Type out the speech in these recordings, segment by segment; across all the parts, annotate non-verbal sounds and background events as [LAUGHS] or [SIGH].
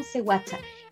11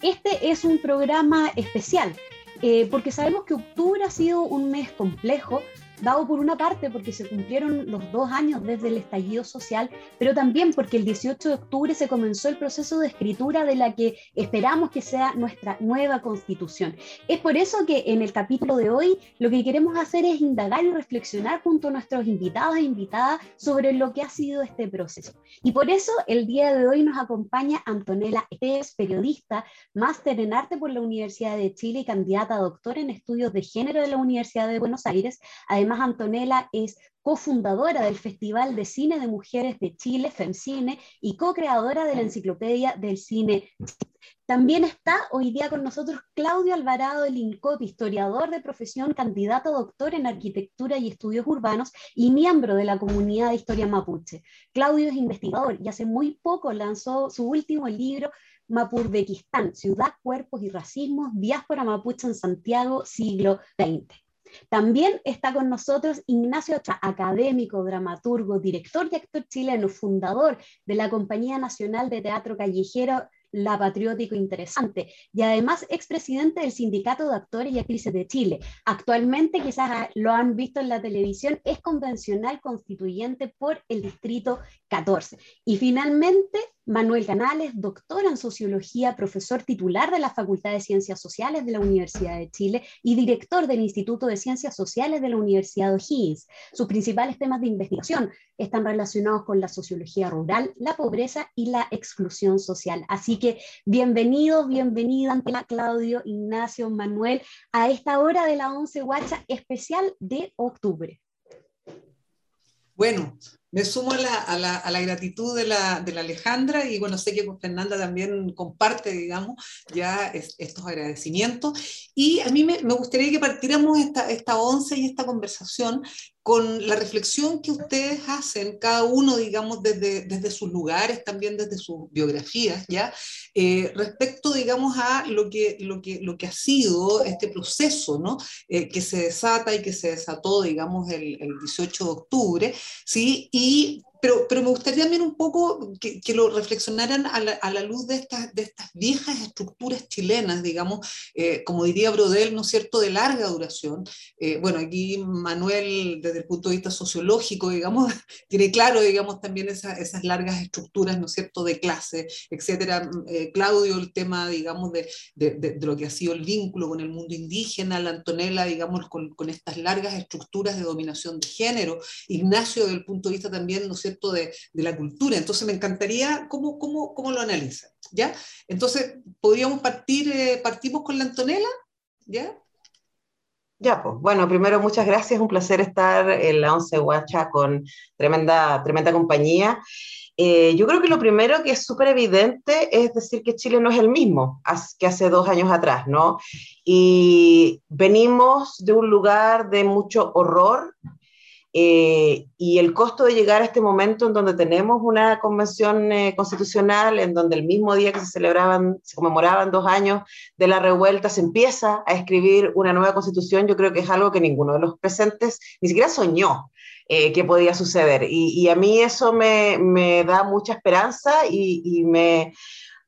Este es un programa especial, eh, porque sabemos que octubre ha sido un mes complejo, dado por una parte porque se cumplieron los dos años desde el estallido social, pero también porque el 18 de octubre se comenzó el proceso de escritura de la que esperamos que sea nuestra nueva constitución. Es por eso que en el capítulo de hoy lo que queremos hacer es indagar y reflexionar junto a nuestros invitados e invitadas sobre lo que ha sido este proceso. Y por eso el día de hoy nos acompaña Antonella es periodista, máster en arte por la Universidad de Chile y candidata a doctor en estudios de género de la Universidad de Buenos Aires. Además, Además, Antonella es cofundadora del Festival de Cine de Mujeres de Chile, FEMCINE, y co-creadora de la Enciclopedia del Cine. También está hoy día con nosotros Claudio Alvarado del INCOP, historiador de profesión, candidato a doctor en arquitectura y estudios urbanos y miembro de la comunidad de historia mapuche. Claudio es investigador y hace muy poco lanzó su último libro, Mapurbequistán, Ciudad, Cuerpos y Racismos, Diáspora Mapuche en Santiago, siglo XX. También está con nosotros Ignacio Ochoa, académico, dramaturgo, director y actor chileno, fundador de la Compañía Nacional de Teatro Callejero la Patriótico Interesante y además expresidente del Sindicato de Actores y Actrices de Chile. Actualmente, quizás lo han visto en la televisión, es convencional constituyente por el Distrito 14. Y finalmente, Manuel Canales, doctor en sociología, profesor titular de la Facultad de Ciencias Sociales de la Universidad de Chile y director del Instituto de Ciencias Sociales de la Universidad de O'Higgins. Sus principales temas de investigación están relacionados con la sociología rural, la pobreza y la exclusión social. Así que bienvenidos, bienvenida Claudio, Ignacio, Manuel, a esta hora de la 11 Guacha especial de octubre. Bueno, me sumo a la, gratitud de la, Alejandra y bueno, sé que Fernanda también comparte, digamos, ya estos agradecimientos. Y a mí me, gustaría que partiéramos esta, esta once y esta conversación con la reflexión que ustedes hacen, cada uno, digamos, desde, desde sus lugares, también desde sus biografías, ¿ya? Eh, respecto, digamos, a lo que, lo, que, lo que ha sido este proceso, ¿no? Eh, que se desata y que se desató, digamos, el, el 18 de octubre, ¿sí? Y pero, pero, me gustaría también un poco que, que lo reflexionaran a la, a la, luz de estas, de estas viejas estructuras chilenas, digamos, eh, como diría Brodel, ¿no es cierto?, de larga duración. Eh, bueno, aquí Manuel, desde el punto de vista sociológico, digamos, [LAUGHS] tiene claro, digamos, también esa, esas largas estructuras, ¿no es cierto?, de clase, etcétera. Eh, Claudio, el tema, digamos, de, de, de, lo que ha sido el vínculo con el mundo indígena, la Antonella, digamos, con, con estas largas estructuras de dominación de género. Ignacio, desde el punto de vista también, ¿no es de, de, la cultura. Entonces me encantaría cómo, cómo, cómo lo analizan, ¿ya? Entonces, ¿podríamos partir, eh, partimos con la Antonella? ¿Ya? Ya, pues, bueno, primero muchas gracias, un placer estar en la Once Guacha con tremenda, tremenda compañía. Eh, yo creo que lo primero que es súper evidente es decir que Chile no es el mismo que hace dos años atrás, ¿no? Y venimos de un lugar de mucho horror, eh, y el costo de llegar a este momento en donde tenemos una convención eh, constitucional, en donde el mismo día que se celebraban, se conmemoraban dos años de la revuelta, se empieza a escribir una nueva constitución, yo creo que es algo que ninguno de los presentes ni siquiera soñó. Eh, que podía suceder. Y, a mí eso me, me da mucha esperanza y, y me,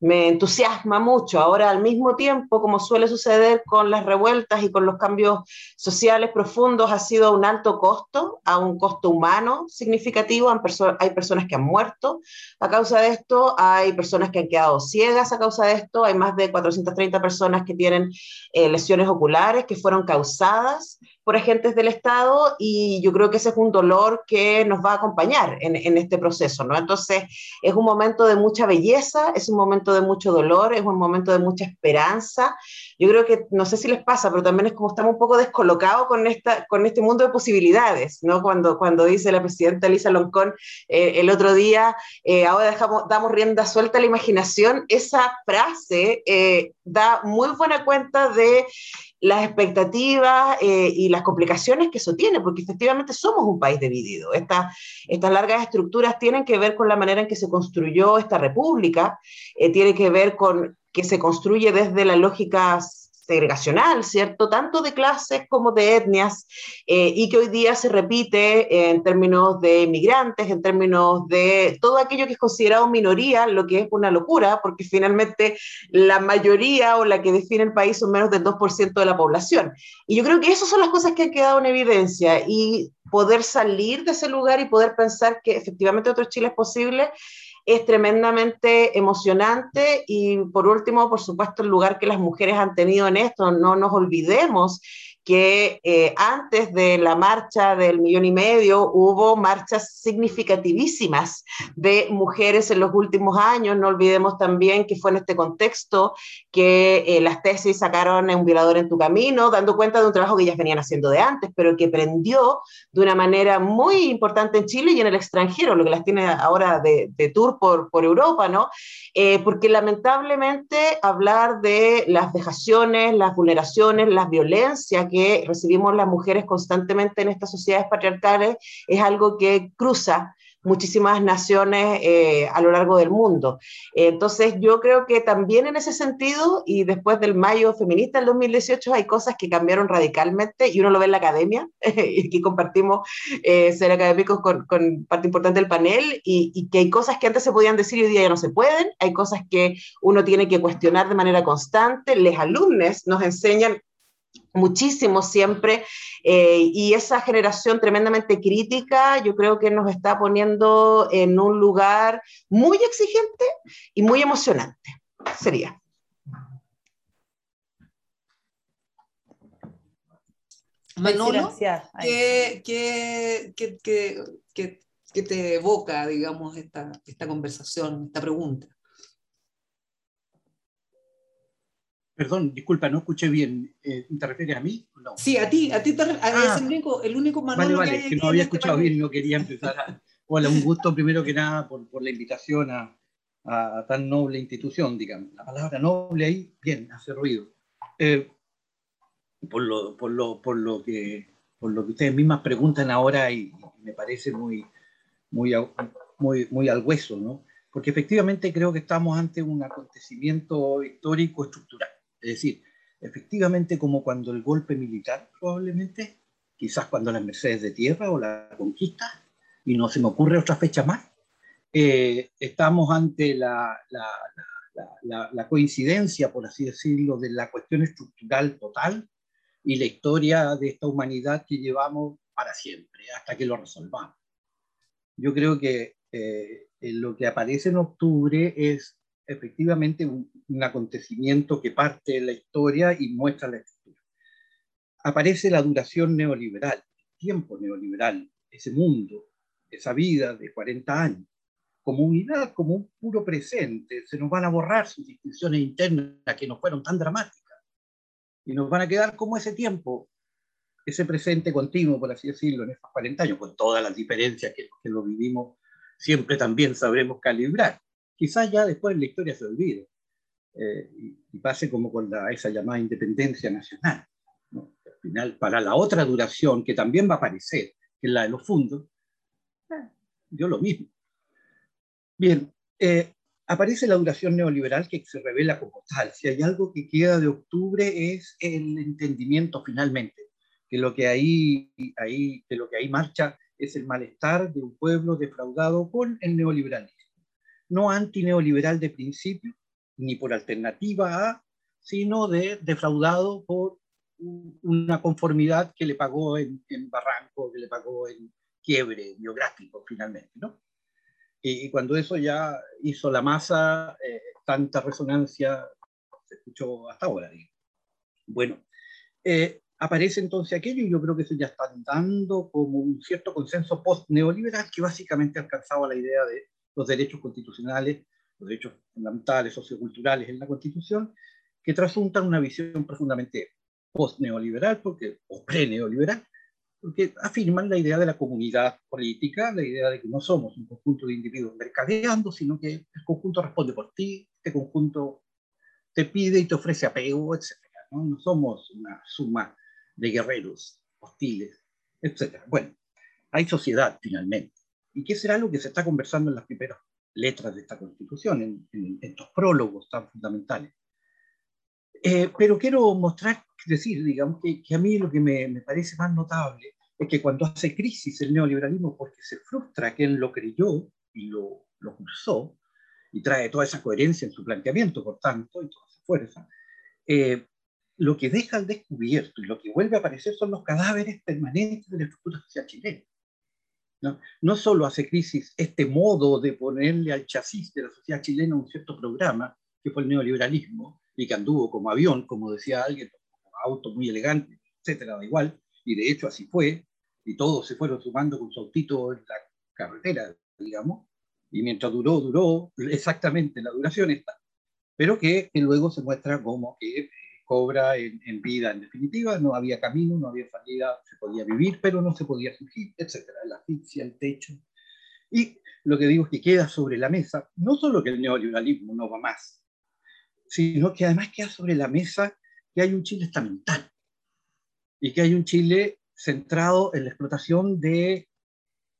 me entusiasma mucho. Ahora, al mismo tiempo, como suele suceder con las revueltas y con los cambios sociales profundos, ha sido un alto costo, a un costo humano significativo. Hay personas que han muerto a causa de esto, hay personas que han quedado ciegas a causa de esto, hay más de 430 personas que tienen eh, lesiones oculares que fueron causadas por agentes del Estado y yo creo que ese es un dolor que nos va a acompañar en, en, este proceso, ¿no? Entonces, es un momento de mucha belleza, es un momento de mucho dolor, es un momento de mucha esperanza. Yo creo que, no sé si les pasa, pero también es como estamos un poco descolocados con, esta, con este mundo de posibilidades, ¿no? Cuando, cuando dice la presidenta Elisa Loncón eh, el otro día, eh, ahora dejamos, damos rienda suelta a la imaginación, esa frase eh, da muy buena cuenta de las expectativas eh, y las complicaciones que eso tiene, porque efectivamente somos un país dividido. Esta, estas largas estructuras tienen que ver con la manera en que se construyó esta república, eh, tiene que ver con que se construye desde la lógica segregacional, ¿cierto? Tanto de clases como de etnias, eh, y que hoy día se repite en términos de migrantes, en términos de todo aquello que es considerado minoría, lo que es una locura, porque finalmente la mayoría o la que define el país son menos del 2% de la población. Y yo creo que esas son las cosas que han quedado en evidencia y poder salir de ese lugar y poder pensar que efectivamente otro Chile es posible es tremendamente emocionante y por último, por supuesto, el lugar que las mujeres han tenido en esto, no nos olvidemos que eh, antes de la marcha del millón y medio hubo marchas significativísimas de mujeres en los últimos años. No olvidemos también que fue en este contexto que eh, las tesis sacaron Un violador en tu camino, dando cuenta de un trabajo que ellas venían haciendo de antes, pero que prendió de una manera muy importante en Chile y en el extranjero, lo que las tiene ahora de, tour por, por Europa, ¿no? Eh, porque lamentablemente hablar de las vejaciones, las vulneraciones, las violencias que recibimos las mujeres constantemente en estas sociedades patriarcales es algo que cruza muchísimas naciones eh, a lo largo del mundo. Entonces, yo creo que también en ese sentido, y después del mayo feminista del 2018, hay cosas que cambiaron radicalmente y uno lo ve en la academia, [LAUGHS] y aquí compartimos eh, ser académicos con, parte importante del panel, y, y, que hay cosas que antes se podían decir y hoy día ya no se pueden, hay cosas que uno tiene que cuestionar de manera constante, los alumnos nos enseñan muchísimo siempre eh, y esa generación tremendamente crítica yo creo que nos está poniendo en un lugar muy exigente y muy emocionante. Sería. Manolo, ¿qué, qué, qué, qué, te evoca, digamos, esta, esta conversación, esta pregunta? Perdón, disculpa, no escuché bien. Eh, ¿Te refieres a mí? No. Sí, a ti, a ti te, ah, es el único, el único Manolo vale, vale, que, no había este escuchado bien y no quería empezar a... Hola, un gusto primero que nada por, por la invitación a, a, tan noble institución, digamos. La palabra noble ahí, bien, hace ruido. Eh, por, lo, por, lo, por, lo que, por lo que ustedes mismas preguntan ahora y, me parece muy, muy, muy, muy al hueso, ¿no? Porque efectivamente creo que estamos ante un acontecimiento histórico estructural es decir, efectivamente como cuando el golpe militar, probablemente, quizás cuando las Mercedes de Tierra o la conquista, y no se me ocurre otra fecha más, eh, estamos ante la, la, la, coincidencia, por así decirlo, de la cuestión estructural total y la historia de esta humanidad que llevamos para siempre, hasta que lo resolvamos. Yo creo que eh, lo que aparece en octubre es efectivamente un, acontecimiento que parte de la historia y muestra la estructura. Aparece la duración neoliberal, el tiempo neoliberal, ese mundo, esa vida de 40 años, como unidad, como un puro presente. Se nos van a borrar sus distinciones internas que no fueron tan dramáticas y nos van a quedar como ese tiempo, ese presente continuo, por así decirlo, en estos 40 años, con todas las diferencias que lo vivimos, siempre también sabremos calibrar quizás ya después la historia se olvide eh, y, pase como con la, esa llamada independencia nacional. Al final, para la otra duración, que también va a aparecer, que es la de los fondos, eh, yo lo mismo. Bien, eh, aparece la duración neoliberal que se revela como tal. Si hay algo que queda de octubre es el entendimiento finalmente, que lo que ahí, ahí, que lo que ahí marcha es el malestar de un pueblo defraudado con el neoliberalismo no antineoliberal de principio, ni por alternativa A, sino de defraudado por una conformidad que le pagó en, barranco, que le pagó en quiebre biográfico finalmente, ¿no? Y, cuando eso ya hizo la masa, eh, tanta resonancia se escuchó hasta ahora. Bueno, eh, aparece entonces aquello y yo creo que eso ya está dando como un cierto consenso post-neoliberal que básicamente alcanzaba la idea de los derechos constitucionales, los derechos fundamentales, socioculturales en la Constitución, que trasuntan una visión profundamente post-neoliberal porque, o pre-neoliberal, porque afirman la idea de la comunidad política, la idea de que no somos un conjunto de individuos mercadeando, sino que el conjunto responde por ti, este conjunto te pide y te ofrece apego, etc. No, no somos una suma de guerreros hostiles, etc. Bueno, hay sociedad finalmente. ¿Y qué será lo que se está conversando en las primeras letras de esta Constitución, en, estos prólogos tan fundamentales? Eh, pero quiero mostrar, decir, digamos, que, que a mí lo que me, me, parece más notable es que cuando hace crisis el neoliberalismo, porque se frustra quien lo creyó y lo, lo cursó, y trae toda esa coherencia en su planteamiento, por tanto, y toda esa fuerza, eh, lo que deja al descubierto y lo que vuelve a aparecer son los cadáveres permanentes de la estructura social chilena. ¿No? solo hace crisis este modo de ponerle al chasis de la sociedad chilena un cierto programa, que fue el neoliberalismo, y que anduvo como avión, como decía alguien, como auto muy elegante, etcétera, da igual, y de hecho así fue, y todos se fueron sumando con su autito en la carretera, digamos, y mientras duró, duró exactamente la duración está, pero que, que luego se muestra como que cobra en, en, vida en definitiva, no había camino, no había salida, se podía vivir, pero no se podía surgir, etcétera, la asfixia, el techo. Y lo que digo es que queda sobre la mesa, no solo que el neoliberalismo no va más, sino que además queda sobre la mesa que hay un Chile estamental y que hay un Chile centrado en la explotación de,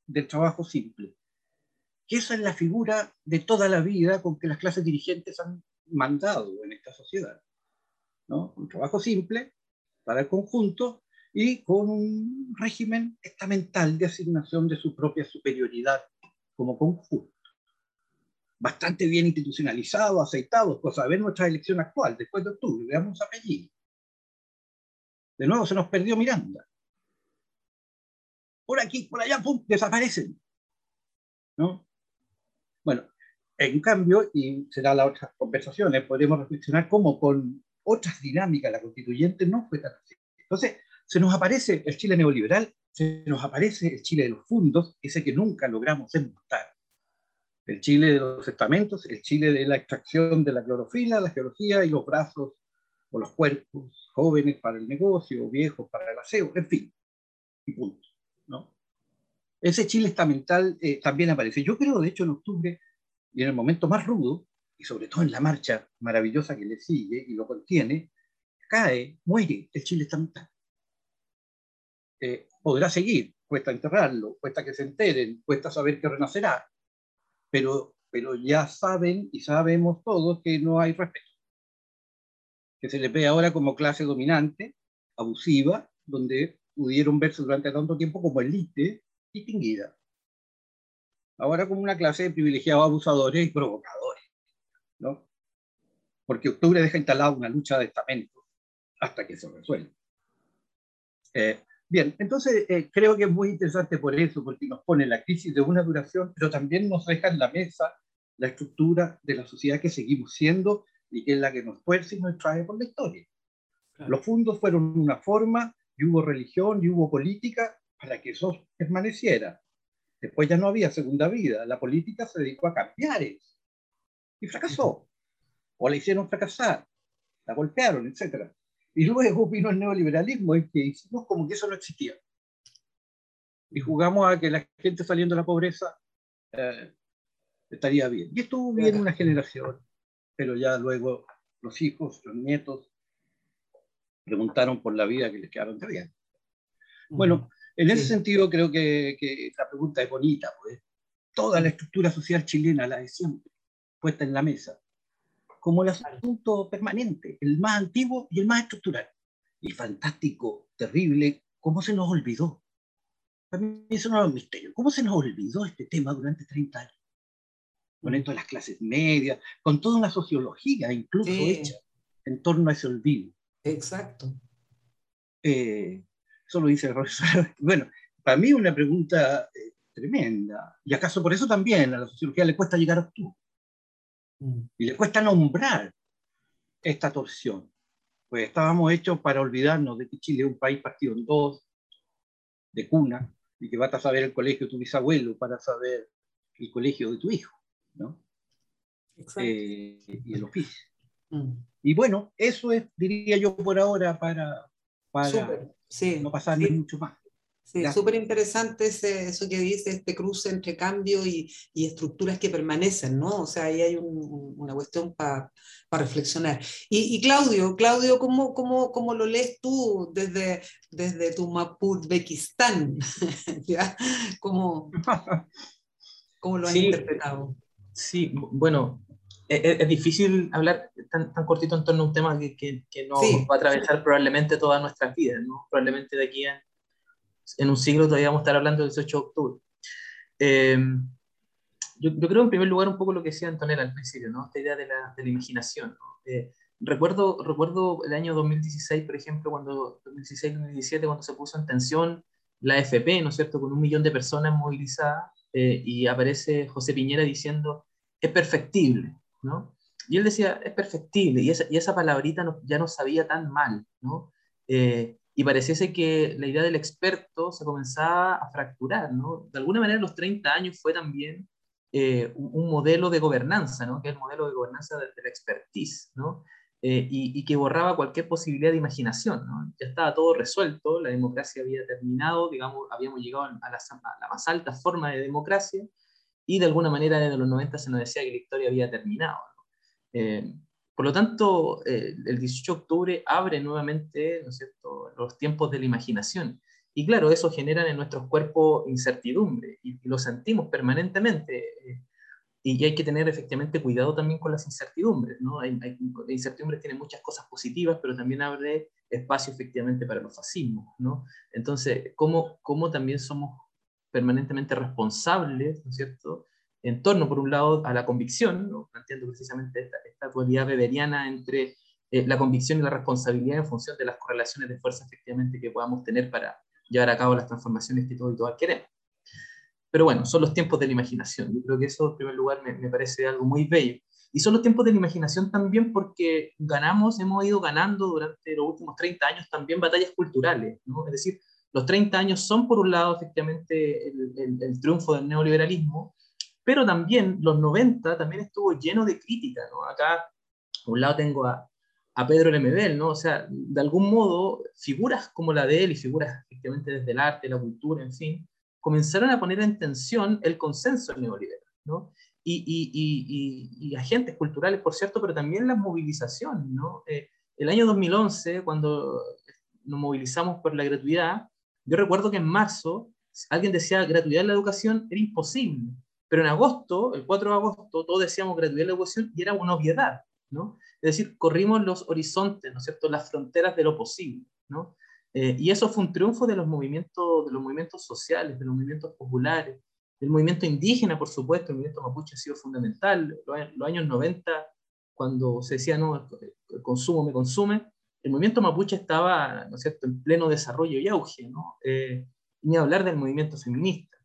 del trabajo simple. Que esa es la figura de toda la vida con que las clases dirigentes han mandado en esta sociedad. Un trabajo simple para el conjunto y con un régimen estamental de asignación de su propia superioridad como conjunto. Bastante bien institucionalizado, aceitado, cosa de ver nuestra elección actual, después de octubre, veamos apellido. De nuevo se nos perdió Miranda. Por aquí, por allá, pum, desaparecen. ¿No? Bueno, en cambio, y será la otra conversación, podremos reflexionar cómo con otras dinámicas, la constituyente no fue tan así. Entonces, se nos aparece el Chile neoliberal, se nos aparece el Chile de los fundos, ese que nunca logramos desmontar. El Chile de los estamentos, el Chile de la extracción de la clorofila, la geología y los brazos o los cuerpos, jóvenes para el negocio, viejos para el aseo, en fin, y punto. ¿no? Ese Chile estamental eh, también aparece. Yo creo, de hecho, en octubre, y en el momento más rudo, y sobre todo en la marcha maravillosa que le sigue y lo contiene, cae, muere el Chile estamental. Eh, podrá seguir, cuesta enterrarlo, cuesta que se enteren, cuesta saber que renacerá, pero, pero ya saben y sabemos todos que no hay respeto. Que se le ve ahora como clase dominante, abusiva, donde pudieron verse durante tanto tiempo como élite distinguida. Ahora como una clase de privilegiados abusadores y provocadores. ¿No? Porque octubre deja instalada una lucha de estamentos hasta que se resuelva. Eh, bien, entonces eh, creo que es muy interesante por eso, porque nos pone la crisis de una duración, pero también nos deja en la mesa la estructura de la sociedad que seguimos siendo y que es la que nos fuerza y nos trae por la historia. Claro. Los fundos fueron una forma y hubo religión y hubo política para que eso permaneciera. Después ya no había segunda vida, la política se dedicó a cambiar eso y fracasó. O la hicieron fracasar, la golpearon, etc. Y luego vino el neoliberalismo en que hicimos como que eso no existía. Y jugamos a que la gente saliendo de la pobreza eh, estaría bien. Y estuvo bien una generación, pero ya luego los hijos, los nietos, preguntaron por la vida que les quedaron de bien. Bueno, en ese sí. sentido creo que, que, la pregunta es bonita, pues. Toda la estructura social chilena, la de siempre, puesta en la mesa, como el asunto permanente, el más antiguo y el más estructural. Y fantástico, terrible, ¿cómo se nos olvidó? Para mí eso no es un misterio. ¿Cómo se nos olvidó este tema durante 30 años? Con esto de las clases medias, con toda una sociología incluso sí. hecha en torno a ese olvido. Exacto. Eh, eso lo dice el profesor. [LAUGHS] Bueno, para mí una pregunta eh, tremenda. Y acaso por eso también a la sociología le cuesta llegar a octubre. Mm. Y le cuesta nombrar esta torsión. Pues estábamos hechos para olvidarnos de que Chile es un país partido en dos, de cuna, y que vas a saber el colegio de tu bisabuelo para saber el colegio de tu hijo, ¿no? Eh, y el oficio. Mm. Y bueno, eso es, diría yo, por ahora para, para sí, no pasarle sí. mucho más. Sí, súper interesante eso que dice, este cruce entre cambio y, y, estructuras que permanecen, ¿no? O sea, ahí hay un, una cuestión para pa reflexionar. Y, y, Claudio, Claudio, ¿cómo, cómo, cómo lo lees tú desde, desde tu Mapudbekistán? [LAUGHS] ¿Ya? ¿Cómo, ¿Cómo lo has sí, interpretado? Sí, bueno, es, difícil hablar tan, tan, cortito en torno a un tema que, que, que nos va a atravesar probablemente toda nuestra vida, ¿no? Probablemente de aquí a, en un siglo todavía vamos a estar hablando del 18 de octubre. Eh, yo, yo, creo en primer lugar un poco lo que decía Antonella al principio, ¿no? Esta idea de la, de la imaginación. ¿no? Eh, recuerdo, recuerdo el año 2016, por ejemplo, cuando 2016-2017, cuando se puso en tensión la FP, ¿no es cierto?, con un millón de personas movilizadas, eh, y aparece José Piñera diciendo, es perfectible, ¿no? Y él decía, es perfectible, y esa, y esa palabrita no, ya no sabía tan mal, ¿no? Eh, y pareciese que la idea del experto se comenzaba a fracturar, ¿no? De alguna manera los 30 años fue también eh, un, modelo de gobernanza, ¿no? Que es el modelo de gobernanza de, de la expertise, ¿no? Eh, y, y, que borraba cualquier posibilidad de imaginación, ¿no? Ya estaba todo resuelto, la democracia había terminado, digamos, habíamos llegado a la, a la más alta forma de democracia, y de alguna manera desde los 90 se nos decía que la historia había terminado. Eh, por lo tanto, eh, el 18 de octubre abre nuevamente ¿no es cierto? los tiempos de la imaginación. Y claro, eso genera en nuestros cuerpos incertidumbre y, y lo sentimos permanentemente. Eh, y hay que tener efectivamente cuidado también con las incertidumbres. ¿no? Hay, hay, la incertidumbre tiene muchas cosas positivas, pero también abre espacio efectivamente para los fascismos. ¿no? Entonces, ¿cómo, ¿cómo también somos permanentemente responsables, ¿no es cierto?, en torno, por un lado, a la convicción, ¿no? planteando precisamente esta, esta dualidad weberiana entre eh, la convicción y la responsabilidad en función de las correlaciones de fuerza efectivamente que podamos tener para llevar a cabo las transformaciones que todos y todas queremos. Pero bueno, son los tiempos de la imaginación. Yo creo que eso, en primer lugar, me, me parece algo muy bello. Y son los tiempos de la imaginación también porque ganamos, hemos ido ganando durante los últimos 30 años también batallas culturales, ¿no? Es decir, los 30 años son, por un lado, efectivamente, el, el, el, triunfo del neoliberalismo, pero también los 90 también estuvo lleno de crítica, ¿no? Acá, a un lado tengo a, a Pedro Lemebel, ¿no? O sea, de algún modo, figuras como la de él y figuras, efectivamente, desde el arte, la cultura, en fin, comenzaron a poner en tensión el consenso neoliberal, ¿no? Y, y, y, y, agentes culturales, por cierto, pero también la movilización, ¿no? Eh, el año 2011, cuando nos movilizamos por la gratuidad, yo recuerdo que en marzo alguien decía gratuidad en la educación era imposible, pero en agosto, el 4 de agosto, todos decíamos gratuidad en la educación y era una obviedad, ¿no? Es decir, corrimos los horizontes, ¿no es cierto?, las fronteras de lo posible, ¿no? Eh, y eso fue un triunfo de los, movimientos, de los movimientos sociales, de los movimientos populares, del movimiento indígena, por supuesto, el movimiento mapuche ha sido fundamental. Los, los años 90, cuando se decía, no, el consumo me consume, el movimiento mapuche estaba, ¿no es cierto?, en pleno desarrollo y auge, ¿no? Eh, ni hablar del movimiento feminista.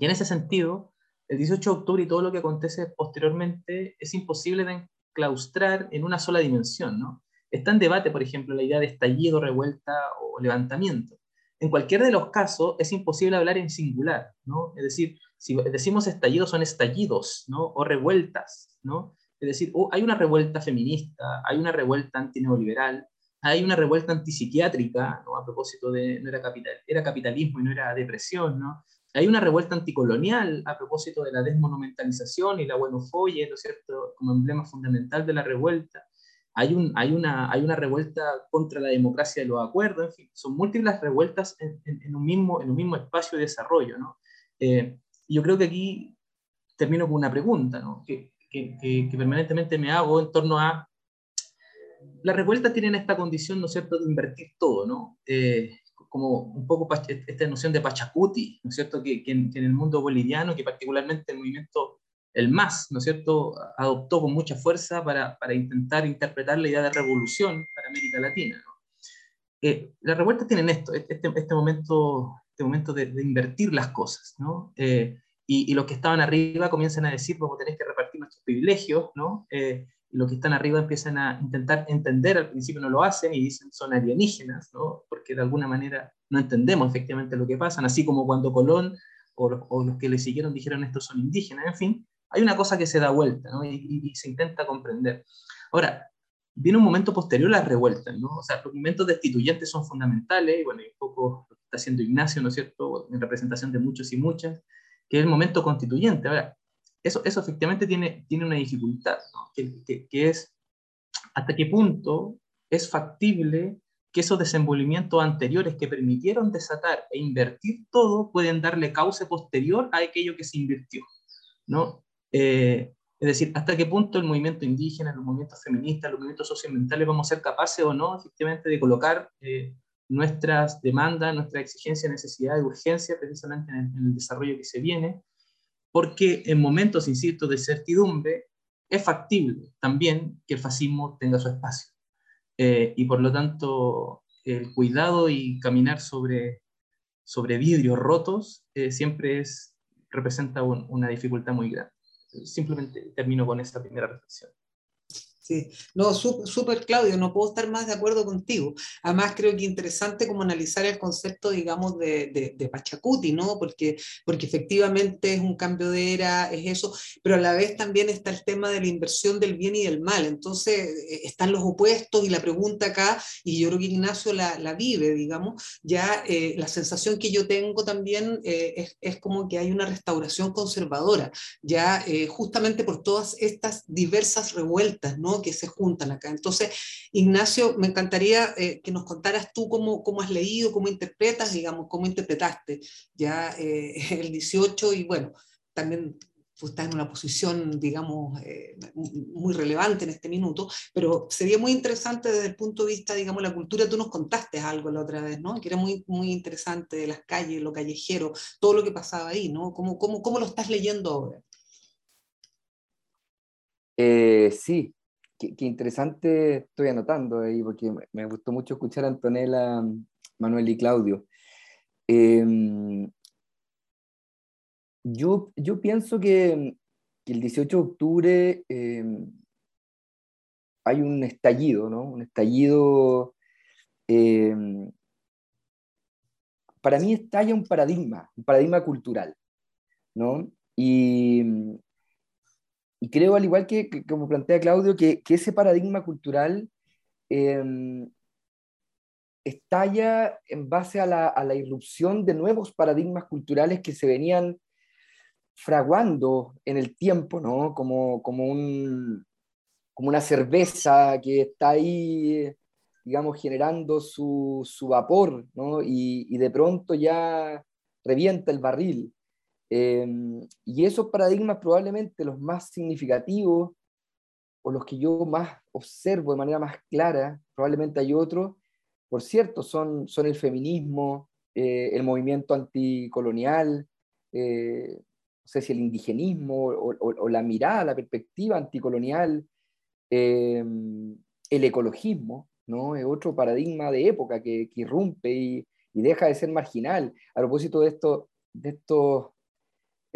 Y en ese sentido, el 18 de octubre y todo lo que acontece posteriormente es imposible de enclaustrar en una sola dimensión, ¿no? Está en debate, por ejemplo, la idea de estallido, revuelta o levantamiento. En cualquiera de los casos es imposible hablar en singular, ¿no? Es decir, si decimos estallido son estallidos, ¿no? O revueltas, ¿no? Es decir, oh, hay una revuelta feminista, hay una revuelta antineoliberal, hay una revuelta antipsiquiátrica, ¿no? A propósito de, no era, era capitalismo y no era depresión, ¿no? Hay una revuelta anticolonial a propósito de la desmonumentalización y la buenofolle, ¿no es cierto?, como emblema fundamental de la revuelta hay, un, hay, una, hay una revuelta contra la democracia de los acuerdos, en fin, son múltiples revueltas en, en, en un, mismo, en un mismo espacio de desarrollo. ¿no? Eh, yo creo que aquí termino con una pregunta ¿no? que, que, que, que, permanentemente me hago en torno a... Las revueltas tienen esta condición, ¿no es cierto?, de invertir todo, ¿no? Eh, como un poco esta noción de Pachacuti, ¿no es cierto?, que, que, en, que en el mundo boliviano, que particularmente el movimiento el MAS, ¿no es cierto?, adoptó con mucha fuerza para, para intentar interpretar la idea de revolución para América Latina. ¿no? Eh, las revueltas tienen esto, este, este momento, este momento de, de, invertir las cosas, ¿no? Eh, y, y, los que estaban arriba comienzan a decir, vamos a tener que repartir nuestros privilegios, ¿no? Eh, los que están arriba empiezan a intentar entender, al principio no lo hacen y dicen son alienígenas, ¿no? Porque de alguna manera no entendemos efectivamente lo que pasa, así como cuando Colón o los, o los que le siguieron dijeron estos son indígenas, en fin, hay una cosa que se da vuelta ¿no? y, y, se intenta comprender. Ahora, viene un momento posterior a las revueltas, ¿no? O sea, los movimientos destituyentes son fundamentales, y bueno, y un poco lo está haciendo Ignacio, ¿no es cierto?, en representación de muchos y muchas, que es el momento constituyente. Ahora, eso, eso efectivamente tiene, tiene una dificultad, que es hasta qué punto es factible que esos desenvolvimientos anteriores que permitieron desatar e invertir todo pueden darle cauce posterior a aquello que se invirtió. ¿no? Eh, Es decir, hasta qué punto el movimiento indígena, los movimientos feministas, los movimientos socioambientales vamos a ser capaces o no, efectivamente, de colocar eh, nuestras demandas, nuestras exigencias, necesidades, urgencias, precisamente en el, desarrollo que se viene, porque en momentos, insisto, de certidumbre, es factible también que el fascismo tenga su espacio. Eh, y por lo tanto, el cuidado y caminar sobre, sobre vidrios rotos eh, siempre es, representa una dificultad muy grande simplemente termino con esta primera reflexión. Sí, no, súper Claudio, no puedo estar más de acuerdo contigo. Además, creo que interesante como analizar el concepto, digamos, de, de, Pachacuti, ¿no? Porque, porque efectivamente es un cambio de era, es eso, pero a la vez también está el tema de la inversión del bien y del mal. Entonces, eh, están los opuestos y la pregunta acá, y yo creo que Ignacio la, la vive, digamos, ya eh, la sensación que yo tengo también eh, es, es, como que hay una restauración conservadora, ya justamente por todas estas diversas revueltas, ¿no? Que se juntan acá. Entonces, Ignacio, me encantaría eh, que nos contaras tú cómo, cómo, has leído, cómo interpretas, digamos, cómo interpretaste ya eh, [LAUGHS] el 18 y bueno, también tú estás en una posición, digamos, eh, muy relevante en este minuto, pero sería muy interesante desde el punto de vista, digamos, la cultura, tú nos contaste algo la otra vez, ¿no? Que era muy, muy interesante de las calles, lo callejero, todo lo que pasaba ahí, ¿no? ¿Cómo, cómo, cómo lo estás leyendo ahora? sí, qué, interesante estoy anotando ahí, porque me, gustó mucho escuchar a Antonella, Manuel y Claudio. Em, yo, yo pienso que, el 18 de octubre em, hay un estallido, ¿no? Un estallido... Em, para mí estalla un paradigma, un paradigma cultural, ¿no? Y, y creo, al igual que, como plantea Claudio, que, ese paradigma cultural em, estalla en base a la, a la, irrupción de nuevos paradigmas culturales que se venían fraguando en el tiempo, ¿no? Como, como, un, como una cerveza que está ahí, digamos, generando su, su vapor, ¿no? Y de pronto ya revienta el barril. Em, y esos paradigmas probablemente los más significativos o los que yo más observo de manera más clara, probablemente hay otros, por cierto, son, son el feminismo, eh, el movimiento anticolonial, eh, no sé si el indigenismo o, la mirada, la perspectiva anticolonial, em, el ecologismo, ¿no? es otro paradigma de época que, que irrumpe y, y, deja de ser marginal. A propósito de, esto, de estos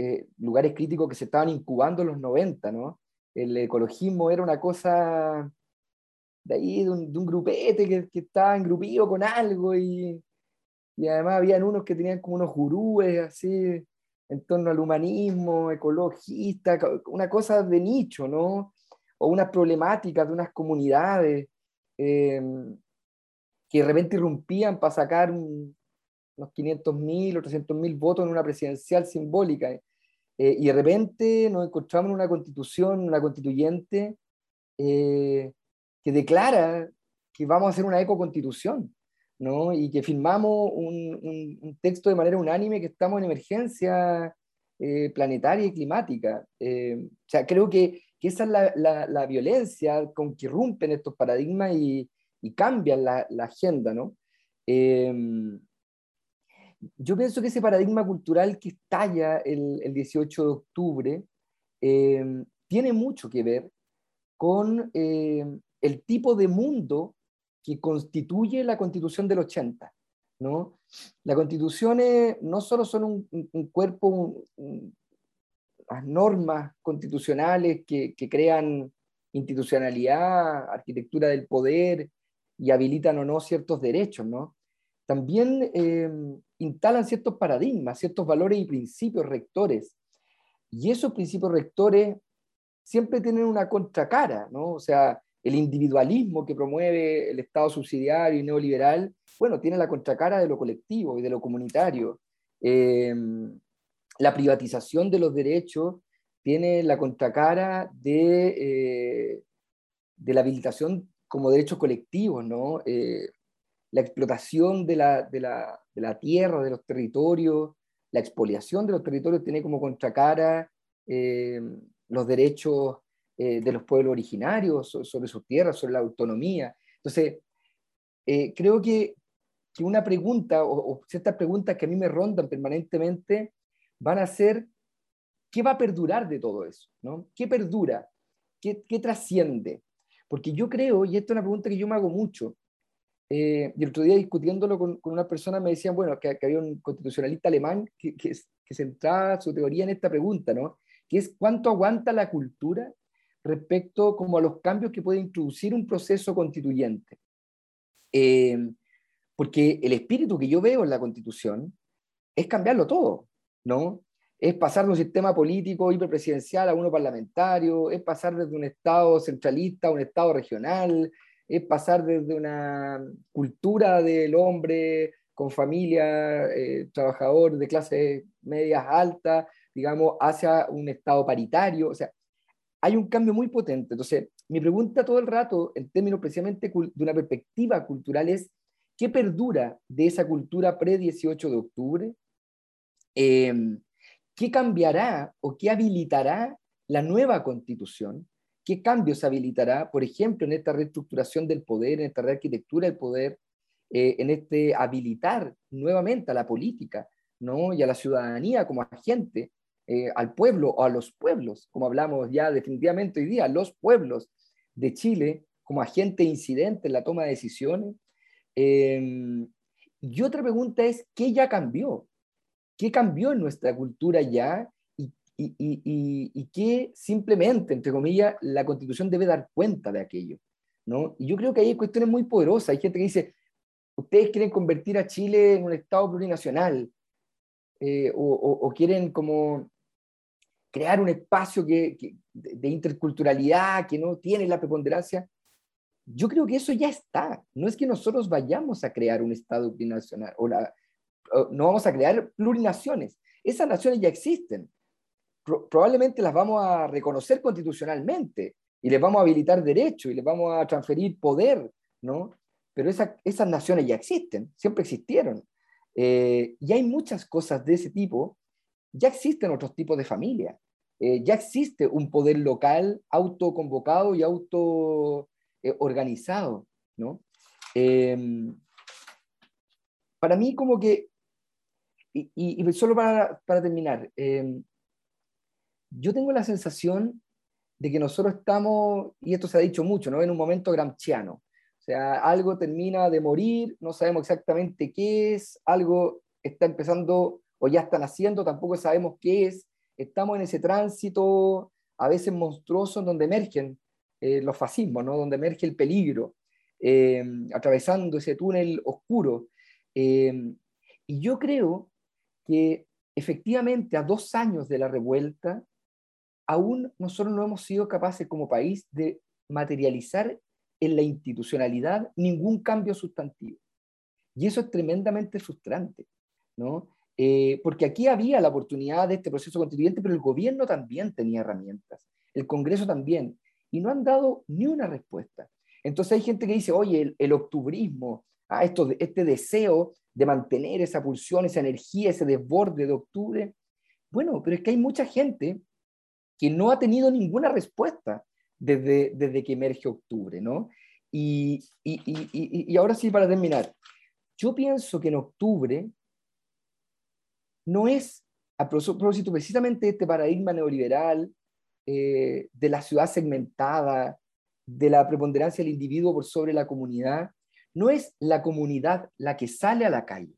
eh, lugares críticos que se estaban incubando en los 90, ¿no? El ecologismo era una cosa de ahí, de un, grupete que, que, estaba engrupido con algo y, y además habían unos que tenían como unos gurúes así en torno al humanismo ecologista, una cosa de nicho, ¿no? O unas problemáticas de unas comunidades em, que de repente irrumpían para sacar un, unos 500 mil o 300 mil votos en una presidencial simbólica. Eh, y de repente nos encontramos en una constitución, una constituyente, eh, que declara que vamos a hacer una ecoconstitución, ¿no? Y que firmamos un, un, texto de manera unánime que estamos en emergencia eh, planetaria y climática. o sea, creo que, que esa es la, la, la, violencia con que rompen estos paradigmas y, y cambian la, la agenda, ¿no? Yo pienso que ese paradigma cultural que estalla el, el 18 de octubre eh, tiene mucho que ver con eh, el tipo de mundo que constituye la constitución del 80. ¿no? Las constituciones no solo son un, cuerpo, las normas constitucionales que, que, crean institucionalidad, arquitectura del poder y habilitan o no ciertos derechos, ¿no? También eh, instalan ciertos paradigmas, ciertos valores y principios rectores. Y esos principios rectores siempre tienen una contracara, ¿no? O sea, el individualismo que promueve el Estado subsidiario y neoliberal, bueno, tiene la contracara de lo colectivo y de lo comunitario. Eh, la privatización de los derechos tiene la contracara de, eh, de la habilitación como derechos colectivos, ¿no? Eh, la explotación de la, de la, de la tierra, de los territorios, la expoliación de los territorios tiene como contracara eh, los derechos eh, de los pueblos originarios sobre sus tierras, sobre la autonomía. Entonces, eh, creo que, una pregunta o, ciertas preguntas que a mí me rondan permanentemente van a ser, ¿qué va a perdurar de todo eso? ¿no? ¿Qué perdura? ¿Qué, qué trasciende? Porque yo creo, y esta es una pregunta que yo me hago mucho, eh, y el otro día discutiéndolo con, con una persona me decían, bueno, que, había un constitucionalista alemán que, que, que centraba su teoría en esta pregunta, ¿no? Que es cuánto aguanta la cultura respecto como a los cambios que puede introducir un proceso constituyente. Eh, porque el espíritu que yo veo en la constitución es cambiarlo todo, ¿no? Es pasar de un sistema político hiperpresidencial a uno parlamentario, es pasar desde un Estado centralista a un Estado regional, es pasar desde una cultura del hombre con familia, eh, trabajador de clases medias altas, digamos, hacia un Estado paritario. O sea, hay un cambio muy potente. Entonces, mi pregunta todo el rato, en términos precisamente de una perspectiva cultural, es, ¿qué perdura de esa cultura pre-18 de octubre? Em, ¿Qué cambiará o qué habilitará la nueva constitución? ¿Qué cambios habilitará, por ejemplo, en esta reestructuración del poder, en esta rearquitectura del poder, eh, en este habilitar nuevamente a la política ¿no? y a la ciudadanía como agente eh, al pueblo o a los pueblos, como hablamos ya definitivamente hoy día, los pueblos de Chile como agente incidente en la toma de decisiones. Em, y otra pregunta es, ¿qué ya cambió? ¿Qué cambió en nuestra cultura ya? Y, y, y, y, qué simplemente, entre comillas, la constitución debe dar cuenta de aquello. ¿no? Y yo creo que hay cuestiones muy poderosas. Hay gente que dice, ustedes quieren convertir a Chile en un Estado plurinacional, eh, o, o, quieren como crear un espacio que, de interculturalidad que no tiene la preponderancia. Yo creo que eso ya está. No es que nosotros vayamos a crear un Estado plurinacional, o, no vamos a crear plurinaciones. Esas naciones ya existen. Probablemente las vamos a reconocer constitucionalmente y les vamos a habilitar derechos y les vamos a transferir poder, ¿no? Pero esas naciones ya existen, siempre existieron. Eh, y hay muchas cosas de ese tipo ya existen otros tipos de familia. Eh, ya existe un poder local autoconvocado y auto eh, ¿no? Em, para mí como que, y, y solo para, para terminar, em, yo tengo la sensación de que nosotros estamos, y esto se ha dicho mucho, ¿no? En un momento gramsciano. O sea, algo termina de morir, no sabemos exactamente qué es, algo está empezando o ya están haciendo, tampoco sabemos qué es. Estamos en ese tránsito a veces monstruoso en donde emergen eh, los fascismos, ¿no? donde emerge el peligro, eh, atravesando ese túnel oscuro. Eh, y yo creo que efectivamente a dos años de la revuelta, aún nosotros no hemos sido capaces como país de materializar en la institucionalidad ningún cambio sustantivo. Y eso es tremendamente frustrante, ¿no? Eh, porque aquí había la oportunidad de este proceso constituyente, pero el gobierno también tenía herramientas, el Congreso también, y no han dado ni una respuesta. Entonces hay gente que dice, oye, el, octubrismo, ah, esto, este deseo de mantener esa pulsión, esa energía, ese desborde de octubre. Bueno, pero es que hay mucha gente que no ha tenido ninguna respuesta desde, desde que emerge octubre, ¿no? Y, y, y, y ahora sí, para terminar, yo pienso que en octubre no es, a propósito precisamente este paradigma neoliberal, eh, de la ciudad segmentada, de la preponderancia del individuo por sobre la comunidad, no es la comunidad la que sale a la calle,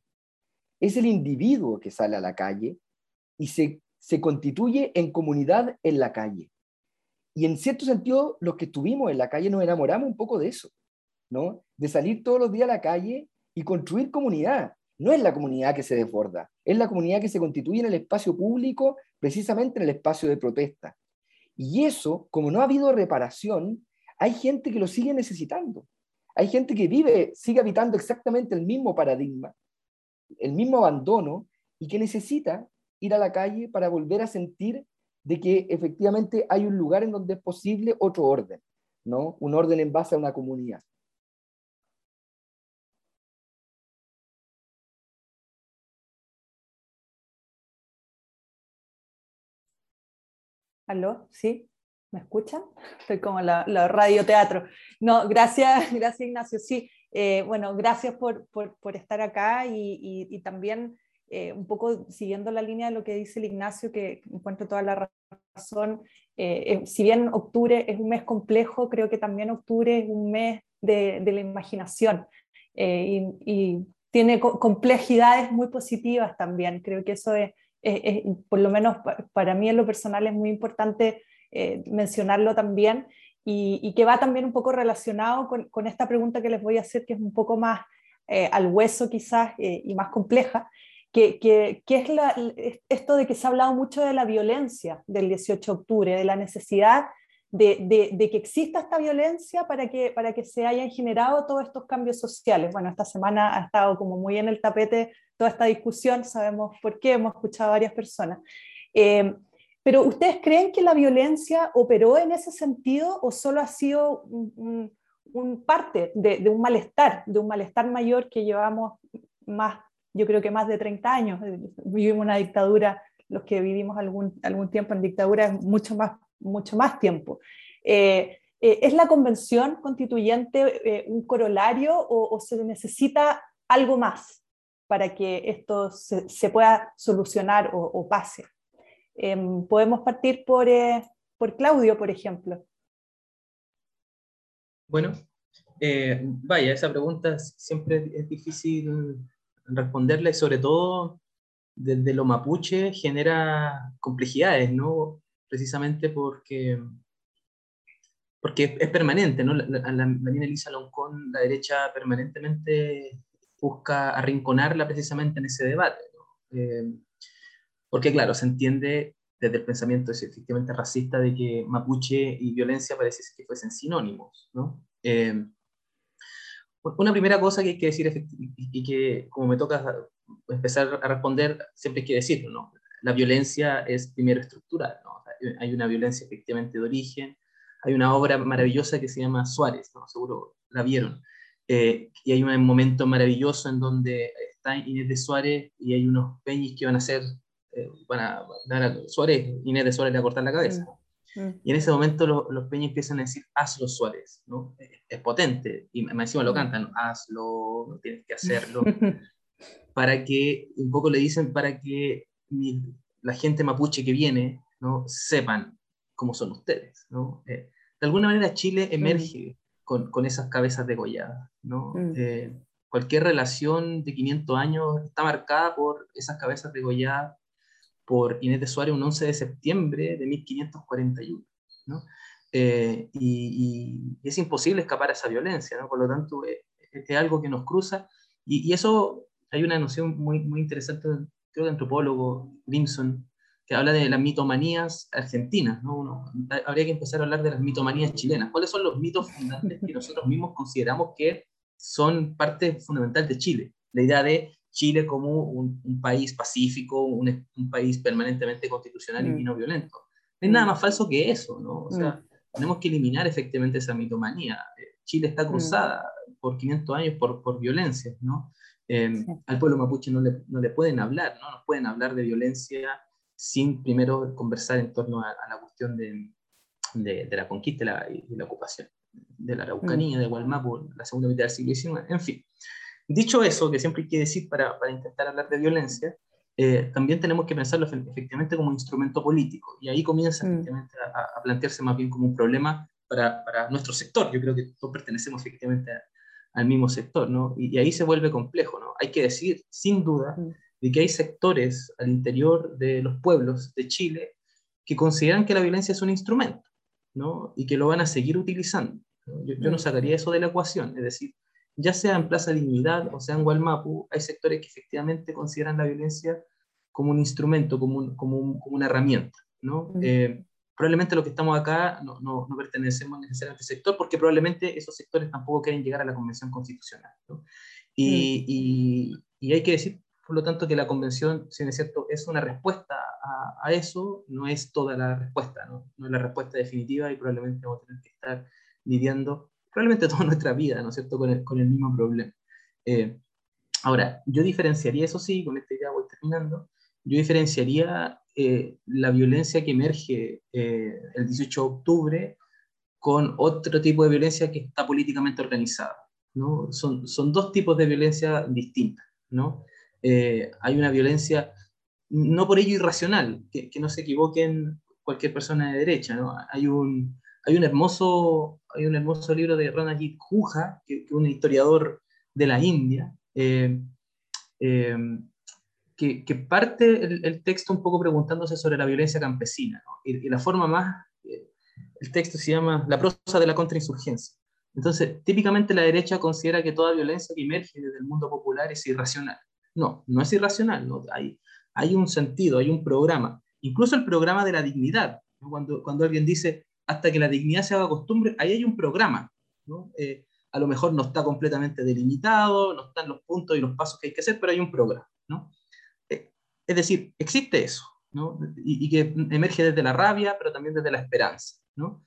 es el individuo que sale a la calle y se, se constituye en comunidad en la calle. Y en cierto sentido, los que estuvimos en la calle nos enamoramos un poco de eso, ¿no? De salir todos los días a la calle y construir comunidad, no es la comunidad que se desborda, es la comunidad que se constituye en el espacio público, precisamente en el espacio de protesta. Y eso, como no ha habido reparación, hay gente que lo sigue necesitando. Hay gente que vive, sigue habitando exactamente el mismo paradigma, el mismo abandono, y que necesita ir a la calle para volver a sentir de que efectivamente hay un lugar en donde es posible otro orden, ¿no? Un orden en base a una comunidad. ¿Aló? ¿Sí? ¿Me escuchan? Estoy como la, la radioteatro. No, gracias, [LAUGHS] gracias Ignacio. Sí, eh, bueno, gracias por, por, por estar acá y, y, también eh, un poco siguiendo la línea de lo que dice el Ignacio, que encuentro toda la razón. Eh, si bien octubre es un mes complejo, creo que también octubre es un mes de, la imaginación y, tiene complejidades muy positivas también. Creo que eso es, por lo menos para mí en lo personal es muy importante eh, mencionarlo también, y, que va también un poco relacionado con, esta pregunta que les voy a hacer, que es un poco más eh, al hueso quizás eh, y más compleja, que, que, es la, esto de que se ha hablado mucho de la violencia del 18 de octubre, de la necesidad de, de, que exista esta violencia para que, para que se hayan generado todos estos cambios sociales. Bueno, esta semana ha estado como muy en el tapete toda esta discusión, sabemos por qué, hemos escuchado a varias personas. Pero ¿ustedes creen que la violencia operó en ese sentido o solo ha sido un, parte de, un malestar, de un malestar mayor que llevamos más, yo creo que más de 30 años? Vivimos una dictadura, los que vivimos algún, algún tiempo en dictadura, mucho más, mucho más tiempo. Eh, eh, ¿Es la convención constituyente eh, un corolario o, se necesita algo más para que esto se, pueda solucionar o pase? Em, podemos partir por, eh, por Claudio, por ejemplo. Bueno, eh, vaya, esa pregunta siempre es difícil responderla y sobre todo desde lo mapuche genera complejidades, ¿no? Precisamente porque, porque es permanente, ¿no? La, la, Elisa Loncón, la derecha permanentemente busca arrinconarla precisamente en ese debate. Eh, porque claro, se entiende desde el pensamiento efectivamente racista de que mapuche y violencia parece que fuesen sinónimos, ¿no? Eh, una primera cosa que hay que decir y que como me toca empezar a responder, siempre hay que decirlo, ¿no? La violencia es primero estructural, ¿no? Hay una violencia efectivamente de origen, hay una obra maravillosa que se llama Suárez, ¿no? Seguro la vieron. Eh, y hay un momento maravilloso en donde está Inés de Suárez y hay unos peñis que van a ser eh, van a a Suárez, Inés de Suárez le va a cortar la cabeza. Mm, mm. Y en ese momento los peñas empiezan a decir, hazlo Suárez, ¿no? Es, potente, y me encima lo mm. cantan, hazlo, tienes que hacerlo, [LAUGHS] para que, un poco le dicen, para que la gente mapuche que viene, ¿no? Sepan cómo son ustedes, ¿no? Eh, de alguna manera Chile emerge con, con, esas cabezas degolladas, ¿no? Eh, cualquier relación de 500 años está marcada por esas cabezas degolladas por Inés de Suárez un 11 de septiembre de 1541. ¿no? Eh, y, y, es imposible escapar a esa violencia, ¿no? por lo tanto eh, es, algo que nos cruza y, y, eso hay una noción muy, muy interesante, creo, de antropólogo Grimson, que habla de las mitomanías argentinas. ¿no? Uno, habría que empezar a hablar de las mitomanías chilenas. ¿Cuáles son los mitos fundantes que nosotros mismos consideramos que son parte fundamental de Chile? La idea de Chile como un, país pacífico, un, un, país permanentemente constitucional y mm. no violento. No es nada mm. más falso que eso, ¿no? O sea, mm. tenemos que eliminar efectivamente esa mitomanía. Eh, Chile está cruzada por 500 años por, por violencia, ¿no? Eh, al pueblo mapuche no le, no le, pueden hablar, ¿no? No pueden hablar de violencia sin primero conversar en torno a, la cuestión de, de, la conquista y la, y la, ocupación de la Araucanía, de Gualmapu, la segunda mitad del siglo XIX, en fin. Dicho eso, que siempre hay que decir para, para intentar hablar de violencia, eh, también tenemos que pensarlo efectivamente como un instrumento político. Y ahí comienza mm. a, plantearse más bien como un problema para, para, nuestro sector. Yo creo que todos pertenecemos efectivamente al mismo sector, ¿no? Y, ahí se vuelve complejo, ¿no? Hay que decir, sin duda, mm. de que hay sectores al interior de los pueblos de Chile que consideran que la violencia es un instrumento, ¿no? Y que lo van a seguir utilizando. Yo, yo no mm. sacaría eso de la ecuación, es decir, ya sea en Plaza Dignidad o sea en Gualmapu, hay sectores que efectivamente consideran la violencia como un instrumento, como, como, una herramienta. ¿no? Eh, probablemente los que estamos acá no, no, no, pertenecemos necesariamente a ese sector, porque probablemente esos sectores tampoco quieren llegar a la Convención Constitucional. ¿no? Y, y, y, hay que decir, por lo tanto, que la Convención, si es cierto, es una respuesta a, a, eso, no es toda la respuesta, no es la respuesta definitiva y probablemente vamos a tener que estar lidiando probablemente toda [LAUGHS] nuestra vida, ¿no es cierto?, con el, con el mismo problema. Eh, ahora, yo diferenciaría, eso sí, con esta idea voy terminando, yo diferenciaría eh, la violencia que emerge eh, el 18 de octubre con otro tipo de violencia que está políticamente organizada. ¿no? Son, son dos tipos de violencia distintas. ¿no? Eh, hay una violencia, no por ello irracional, que, que, no se equivoquen cualquier persona de derecha. ¿no? Hay, un, hay, un hermoso, hay un hermoso libro de Ranajit Juja, que, es un historiador de la India, eh, eh, que, que, parte el, texto un poco preguntándose sobre la violencia campesina. Y, la forma más, el texto se llama La prosa de la contrainsurgencia. Entonces, típicamente la derecha considera que toda violencia que emerge desde el mundo popular es irracional. No, no es irracional, hay, un sentido, hay un programa, incluso el programa de la dignidad. Cuando alguien dice, hasta que la dignidad se haga costumbre, ahí hay un programa. ¿no? Eh, a lo mejor no está completamente delimitado, no están los puntos y los pasos que hay que hacer, pero hay un programa. ¿no? Eh, es decir, existe eso, ¿no? y, y, que emerge desde la rabia, pero también desde la esperanza. ¿no?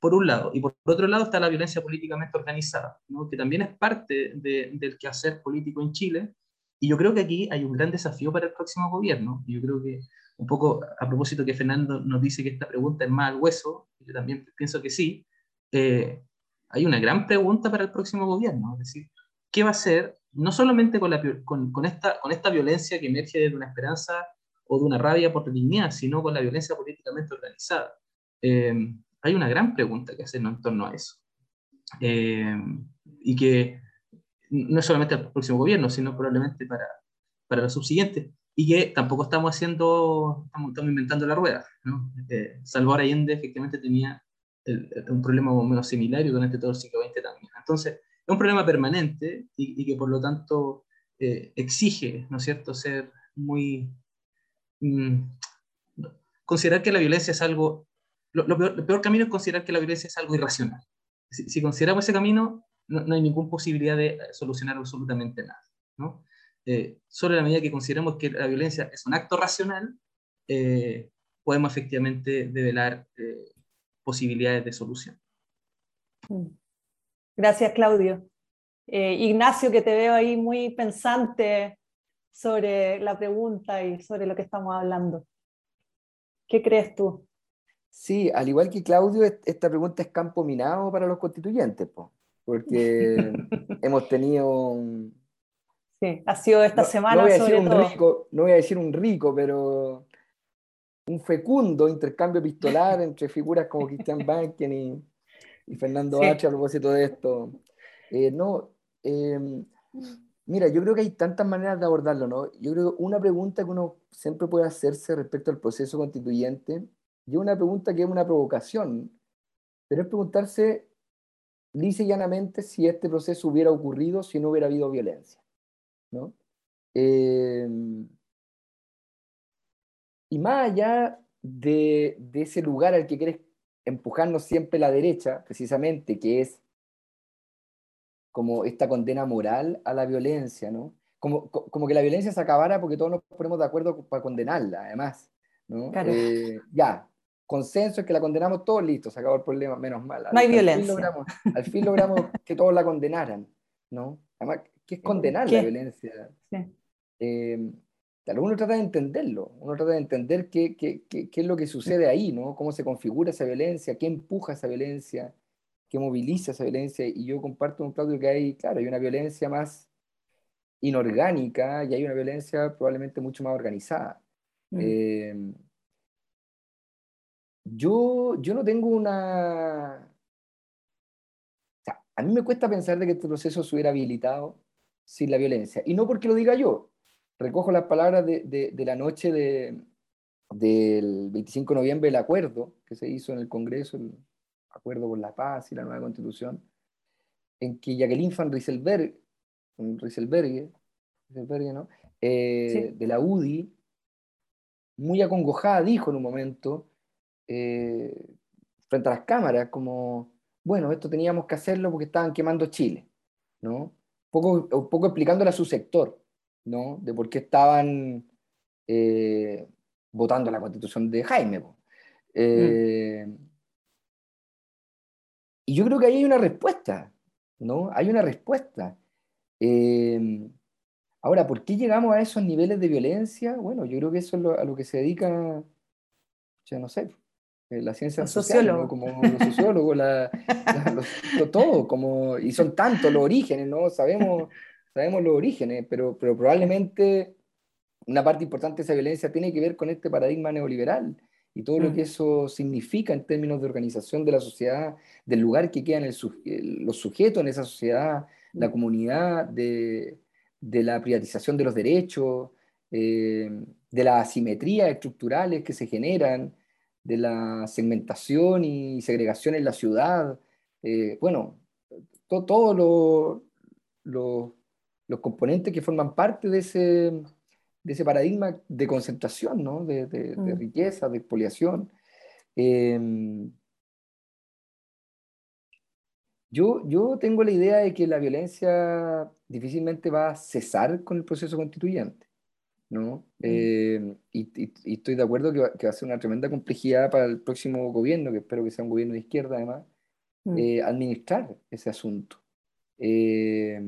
por un lado. Y por otro lado está la violencia políticamente organizada, que también es parte de, del quehacer político en Chile. Y yo creo que aquí hay un gran desafío para el próximo gobierno. Yo creo que, un poco a propósito que Fernando nos dice que esta pregunta es más al hueso, yo también pienso que sí, eh, hay una gran pregunta para el próximo gobierno. Es decir, ¿qué va a hacer no solamente con, la, con, con, esta, con esta violencia que emerge de una esperanza o de una rabia por dignidad, sino con la violencia políticamente organizada? Eh, hay una gran pregunta que hacernos en torno a eso. Eh, y que no es solamente el próximo gobierno, sino probablemente para, para los subsiguientes. Y que tampoco estamos haciendo, estamos, estamos inventando la rueda. ¿no? Eh, Salvador Allende efectivamente tenía el, un problema más o menos similar y durante todo el siglo XX también. Entonces, es un problema permanente y, y que por lo tanto eh, exige, ¿no es cierto?, ser muy... Mm, considerar que la violencia es algo lo, lo, peor, el peor camino es considerar que la violencia es algo irracional. Si, si consideramos ese camino, no, no, hay ninguna posibilidad de solucionar absolutamente nada. ¿no? Eh, solo en la medida que consideramos que la violencia es un acto racional, eh, podemos efectivamente develar eh, posibilidades de solución. Mm. Gracias, Claudio. Eh, Ignacio, que te veo ahí muy pensante sobre la pregunta y sobre lo que estamos hablando. ¿Qué crees tú? Sí, al igual que Claudio, esta pregunta es campo minado para los constituyentes, po, porque [LAUGHS] hemos tenido... Sí, ha sido esta no, semana no voy a sobre decir un todo. Rico, no voy a decir un rico, pero un fecundo intercambio epistolar [LAUGHS] entre figuras como Christian Banken y, y Fernando Sí. H. a propósito de esto. Eh, no, eh, mira, yo creo que hay tantas maneras de abordarlo, ¿no? Yo creo que una pregunta que uno siempre puede hacerse respecto al proceso constituyente y una pregunta que es una provocación, pero es preguntarse lisa y llanamente si este proceso hubiera ocurrido si no hubiera habido violencia. ¿No? Eh, y más allá de, de, ese lugar al que quiere empujarnos siempre la derecha, precisamente, que es como esta condena moral a la violencia, ¿no? Como, como que la violencia se acabara porque todos nos ponemos de acuerdo para condenarla, además. ¿no? Claro. Eh, ya, consenso es que la condenamos todos, listo, se acabó el problema, menos mal. No hay al violencia. Fin logramos, al fin logramos que todos la condenaran, ¿no? Además, ¿qué es condenar ¿Qué? la violencia? Sí. Eh, uno trata de entenderlo, uno trata de entender qué, qué, qué, qué, es lo que sucede ahí, ¿no? Cómo se configura esa violencia, qué empuja esa violencia, qué moviliza esa violencia. Y yo comparto con Claudio que hay, claro, hay una violencia más inorgánica y hay una violencia probablemente mucho más organizada. Mm. Eh, yo, yo no tengo una... O sea, a mí me cuesta pensar de que este proceso se hubiera habilitado sin la violencia. Y no porque lo diga yo. Recojo las palabras de, de, de la noche de, del 25 de noviembre del acuerdo que se hizo en el Congreso, el acuerdo por la paz y la nueva constitución, en que Jacqueline van Rieselberg, Rieselberg, Rieselberg ¿no? Eh, sí. de la UDI, muy acongojada, dijo en un momento, eh, frente a las cámaras, como, bueno, esto teníamos que hacerlo porque estaban quemando Chile, ¿no? Un poco, explicándole a su sector, ¿no? De por qué estaban eh, votando la constitución de Jaime. Eh. Y yo creo que ahí hay una respuesta, ¿no? Hay una respuesta. Eh, Ahora, ¿por qué llegamos a esos niveles de violencia? Bueno, yo creo que eso es a lo que se dedica, ya no sé, eh, la ciencia social, como los sociólogos, todo, como, y son tantos los orígenes, ¿no? Sabemos, sabemos los orígenes, pero, pero probablemente una parte importante de esa violencia tiene que ver con este paradigma neoliberal y todo lo mm. que eso significa en términos de organización de la sociedad, del lugar que quedan los sujetos en esa sociedad, la mm. comunidad, de, de la privatización de los derechos, eh, de las asimetrías estructurales que se generan, de la segmentación y segregación en la ciudad. Eh, bueno, todos los componentes que forman parte de ese, de ese paradigma de concentración, ¿no? de, de, mm. riqueza, de expoliación. Em, yo, yo tengo la idea de que la violencia difícilmente va a cesar con el proceso constituyente. ¿No? Mm. Eh, y, estoy de acuerdo que va, que va, a ser una tremenda complejidad para el próximo gobierno, que espero que sea un gobierno de izquierda además, mm. eh, administrar ese asunto. Eh,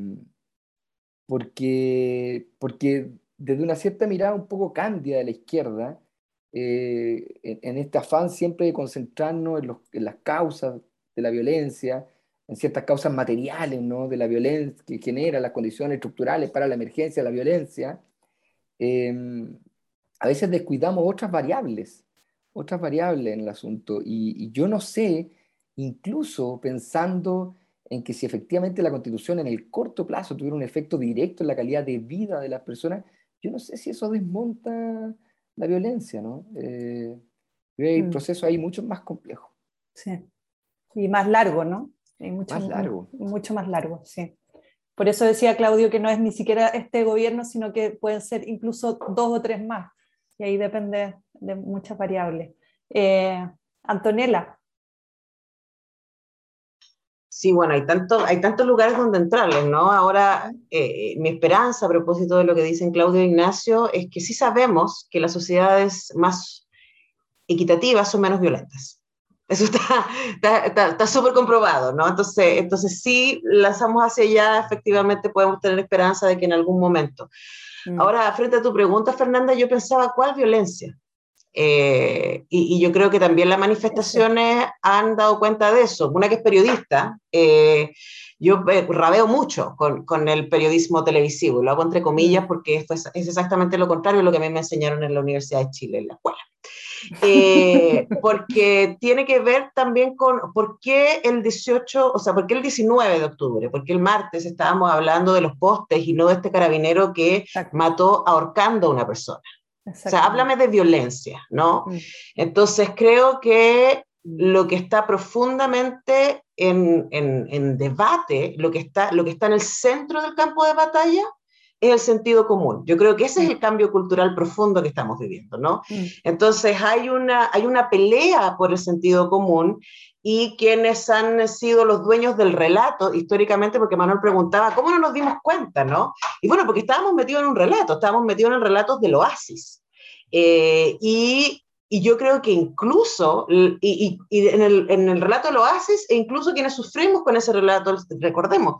porque, porque desde una cierta mirada un poco cándida de la izquierda, en, en, este afán siempre de concentrarnos en, los, en las causas de la violencia, en ciertas causas materiales ¿no? de la violencia que genera las condiciones estructurales para la emergencia de la violencia, em, a veces descuidamos otras variables, otras variables en el asunto. Y, yo no sé, incluso pensando en que si efectivamente la constitución en el corto plazo tuviera un efecto directo en la calidad de vida de las personas, yo no sé si eso desmonta la violencia, ¿no? Eh, hay mm. procesos ahí mucho más complejos. Sí. Y más largo, ¿no? mucho, más largo. Mucho más largo, sí. Por eso decía Claudio que no es ni siquiera este gobierno, sino que pueden ser incluso dos o tres más. Y ahí depende de muchas variables. Eh, Antonella. Sí, bueno, hay, tanto, hay tantos lugares donde entrarles, ¿no? Ahora, eh, mi esperanza a propósito de lo que dicen Claudio e Ignacio es que sí sabemos que las sociedades más equitativas son menos violentas. Eso está súper comprobado, ¿no? Entonces, entonces, si lanzamos hacia allá, efectivamente podemos tener esperanza de que en algún momento. Mm. Ahora, frente a tu pregunta, Fernanda, yo pensaba, ¿cuál violencia? Eh, y, yo creo que también las manifestaciones han dado cuenta de eso. Una que es periodista, eh, yo eh, rabeo mucho con, con, el periodismo televisivo, y lo hago entre comillas mm. porque esto es, es, exactamente lo contrario de lo que a mí me enseñaron en la Universidad de Chile, en la escuela. Eh, porque tiene que ver también con por qué el 18, o sea, por qué el 19 de octubre, porque el martes estábamos hablando de los postes y no de este carabinero que mató ahorcando a una persona. O sea, háblame de violencia, ¿no? Mm. Entonces creo que lo que está profundamente en, en, en, debate, lo que, está, lo que está en el centro del campo de batalla, es el sentido común. Yo creo que ese es el cambio cultural profundo que estamos viviendo, ¿no? Mm. Entonces hay una, hay una pelea por el sentido común y quienes han sido los dueños del relato históricamente, porque Manuel preguntaba, ¿cómo no nos dimos cuenta, no? Y bueno, porque estábamos metidos en un relato, estábamos metidos en relatos del oasis. Eh, y, y, yo creo que incluso, y, y en, el, en, el, relato del oasis, e incluso quienes sufrimos con ese relato, recordemos,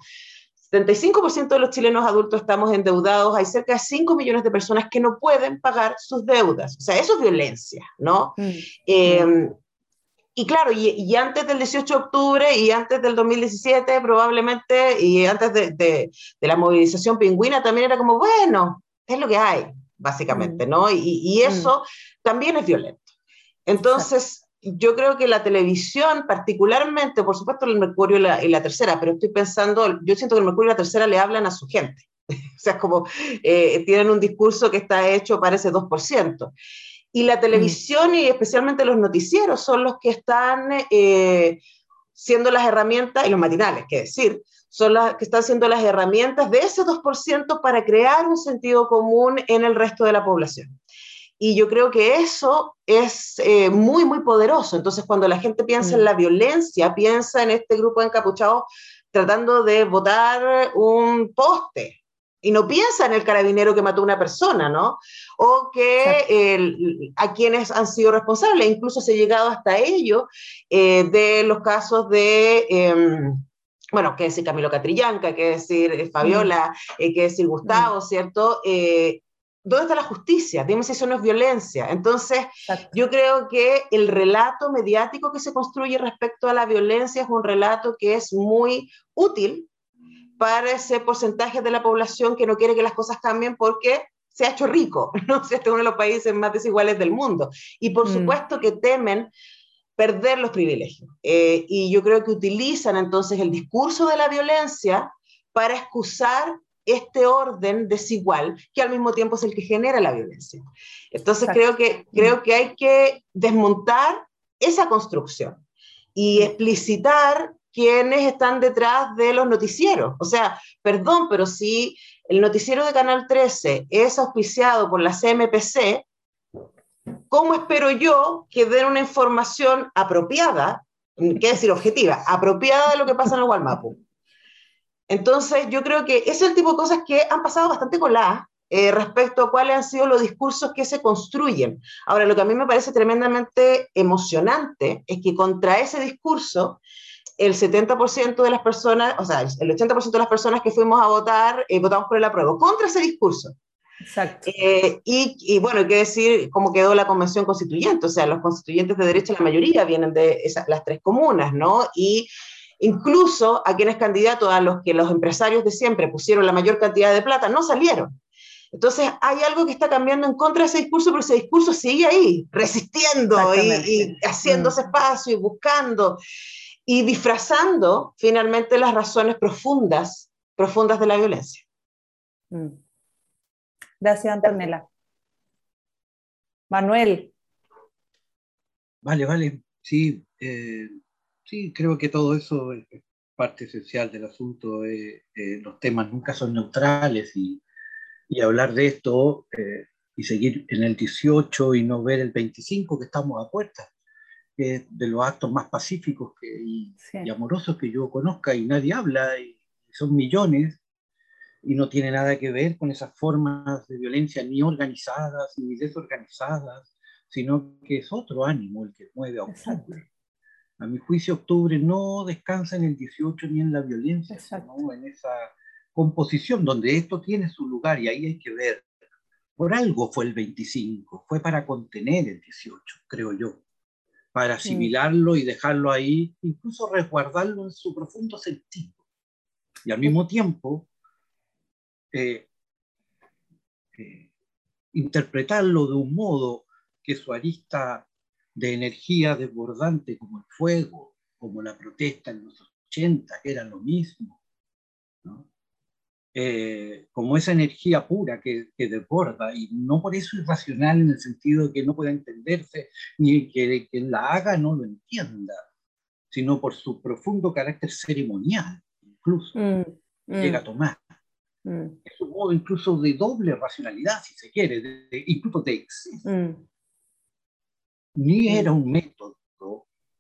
75% de los chilenos adultos estamos endeudados, hay cerca de 5 millones de personas que no pueden pagar sus deudas. O sea, eso es violencia, ¿no? Mm. Eh, y claro, y, antes del 18 de octubre y antes del 2017 probablemente, y antes de, de, la movilización pingüina también era como, bueno, es lo que hay, básicamente, mm. ¿no? Y, y eso mm. también es violento. Entonces, yo creo que la televisión, particularmente, por supuesto, el Mercurio y la, tercera, pero estoy pensando, yo siento que el Mercurio y la tercera le hablan a su gente. [LAUGHS] o sea, como eh, tienen un discurso que está hecho para ese 2%. Y la televisión y especialmente los noticieros son los que están eh, siendo las herramientas, y los matinales, que decir, son las que están siendo las herramientas de ese 2% para crear un sentido común en el resto de la población. Y yo creo que eso es eh, muy, muy poderoso. Entonces, cuando la gente piensa en mm. la violencia, piensa en este grupo de encapuchados tratando de botar un poste. Y no piensa en el carabinero que mató a una persona, ¿no? O que a quienes han sido responsables. Incluso se ha llegado hasta ello eh, de los casos de... Em, bueno, qué decir Camilo Catrillanca, qué decir eh, Fabiola, mm. qué decir Gustavo, mm. ¿cierto? ¿Dónde está la justicia? Dime si eso no es violencia. Entonces, yo creo que el relato mediático que se construye respecto a la violencia es un relato que es muy útil para ese porcentaje de la población que no quiere que las cosas cambien porque se ha hecho rico, [LAUGHS] ¿no? este es uno de los países más desiguales del mundo. Y por mm. supuesto que temen perder los privilegios. Eh, y yo creo que utilizan entonces el discurso de la violencia para excusar este orden desigual que al mismo tiempo es el que genera la violencia. Entonces creo que, creo que hay que desmontar esa construcción y explicitar quiénes están detrás de los noticieros. O sea, perdón, pero si el noticiero de Canal 13 es auspiciado por la CMPC, ¿cómo espero yo que den una información apropiada, qué decir objetiva, apropiada de lo que pasa en el Walmapu? Entonces, yo creo que ese es el tipo de cosas que han pasado bastante coladas eh, respecto a cuáles han sido los discursos que se construyen. Ahora, lo que a mí me parece tremendamente emocionante es que contra ese discurso el 70% de las personas, o sea, el 80% de las personas que fuimos a votar, eh, votamos por el apruebo, contra ese discurso. Exacto. Eh, y, y, bueno, hay que decir cómo quedó la convención constituyente, o sea, los constituyentes de derecha, la mayoría vienen de esas, las tres comunas, ¿no? Y incluso a quienes candidatos a los que los empresarios de siempre pusieron la mayor cantidad de plata, no salieron. Entonces hay algo que está cambiando en contra de ese discurso, pero ese discurso sigue ahí, resistiendo y, y, haciéndose mm. espacio y buscando y disfrazando finalmente las razones profundas, profundas de la violencia. Mm. Gracias, Antonella. Manuel. Vale, vale. Sí, eh, sí, creo que todo eso es parte esencial del asunto. Eh, eh, los temas nunca son neutrales y, y hablar de esto y seguir en el 18 y no ver el 25 que estamos a puertas que de los actos más pacíficos y, amorosos que yo conozca y nadie habla, y son millones, y no tiene nada que ver con esas formas de violencia ni organizadas ni desorganizadas, sino que es otro ánimo el que mueve a octubre. A mi juicio, octubre no descansa en el 18 ni en la violencia, sino en esa composición donde esto tiene su lugar y ahí hay que ver. Por algo fue el 25, fue para contener el 18, creo yo para asimilarlo y dejarlo ahí, incluso resguardarlo en su profundo sentido. Y al mismo tiempo, eh, eh, interpretarlo de un modo que su arista de energía desbordante como el fuego, como la protesta en los 80, que era lo mismo, ¿no? Eh, como esa energía pura que, que, desborda, y no por eso irracional en el sentido de que no pueda entenderse, ni que quien la haga no lo entienda, sino por su profundo carácter ceremonial, incluso, mm, llega a mm. tomar. Mm. Es un modo incluso de doble racionalidad, si se quiere, de, incluso de exceso. Ni era un método,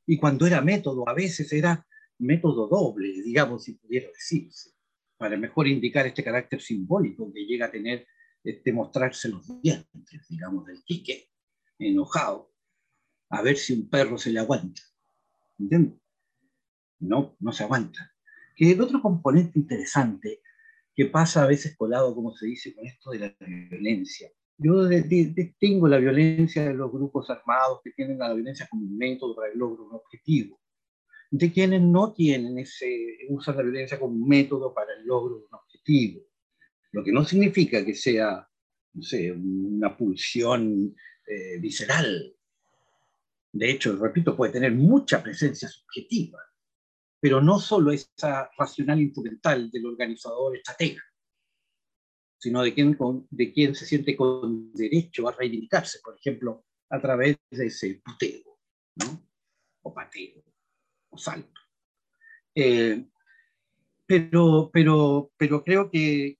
y cuando era método a veces era método doble, digamos, si pudiera decirse para mejor indicar este carácter simbólico que llega a tener este mostrarse los dientes, digamos, del quique, enojado, a ver si un perro se le aguanta. ¿Entiendes? No, no se aguanta. Que el otro componente interesante que pasa a veces colado, como se dice, con esto de la violencia. Yo distingo la violencia de los grupos armados que tienen la violencia como un método para el logro de un objetivo de quienes no tienen ese, usan la violencia como un método para el logro de un objetivo. Lo que no significa que sea, no sé, una pulsión eh, visceral. De hecho, repito, puede tener mucha presencia subjetiva, pero no solo esa racional instrumental del organizador estratega, sino de quien, de quien se siente con derecho a reivindicarse, por ejemplo, a través de ese puteo, ¿no? o pateo salto. Eh, pero, pero, pero creo que,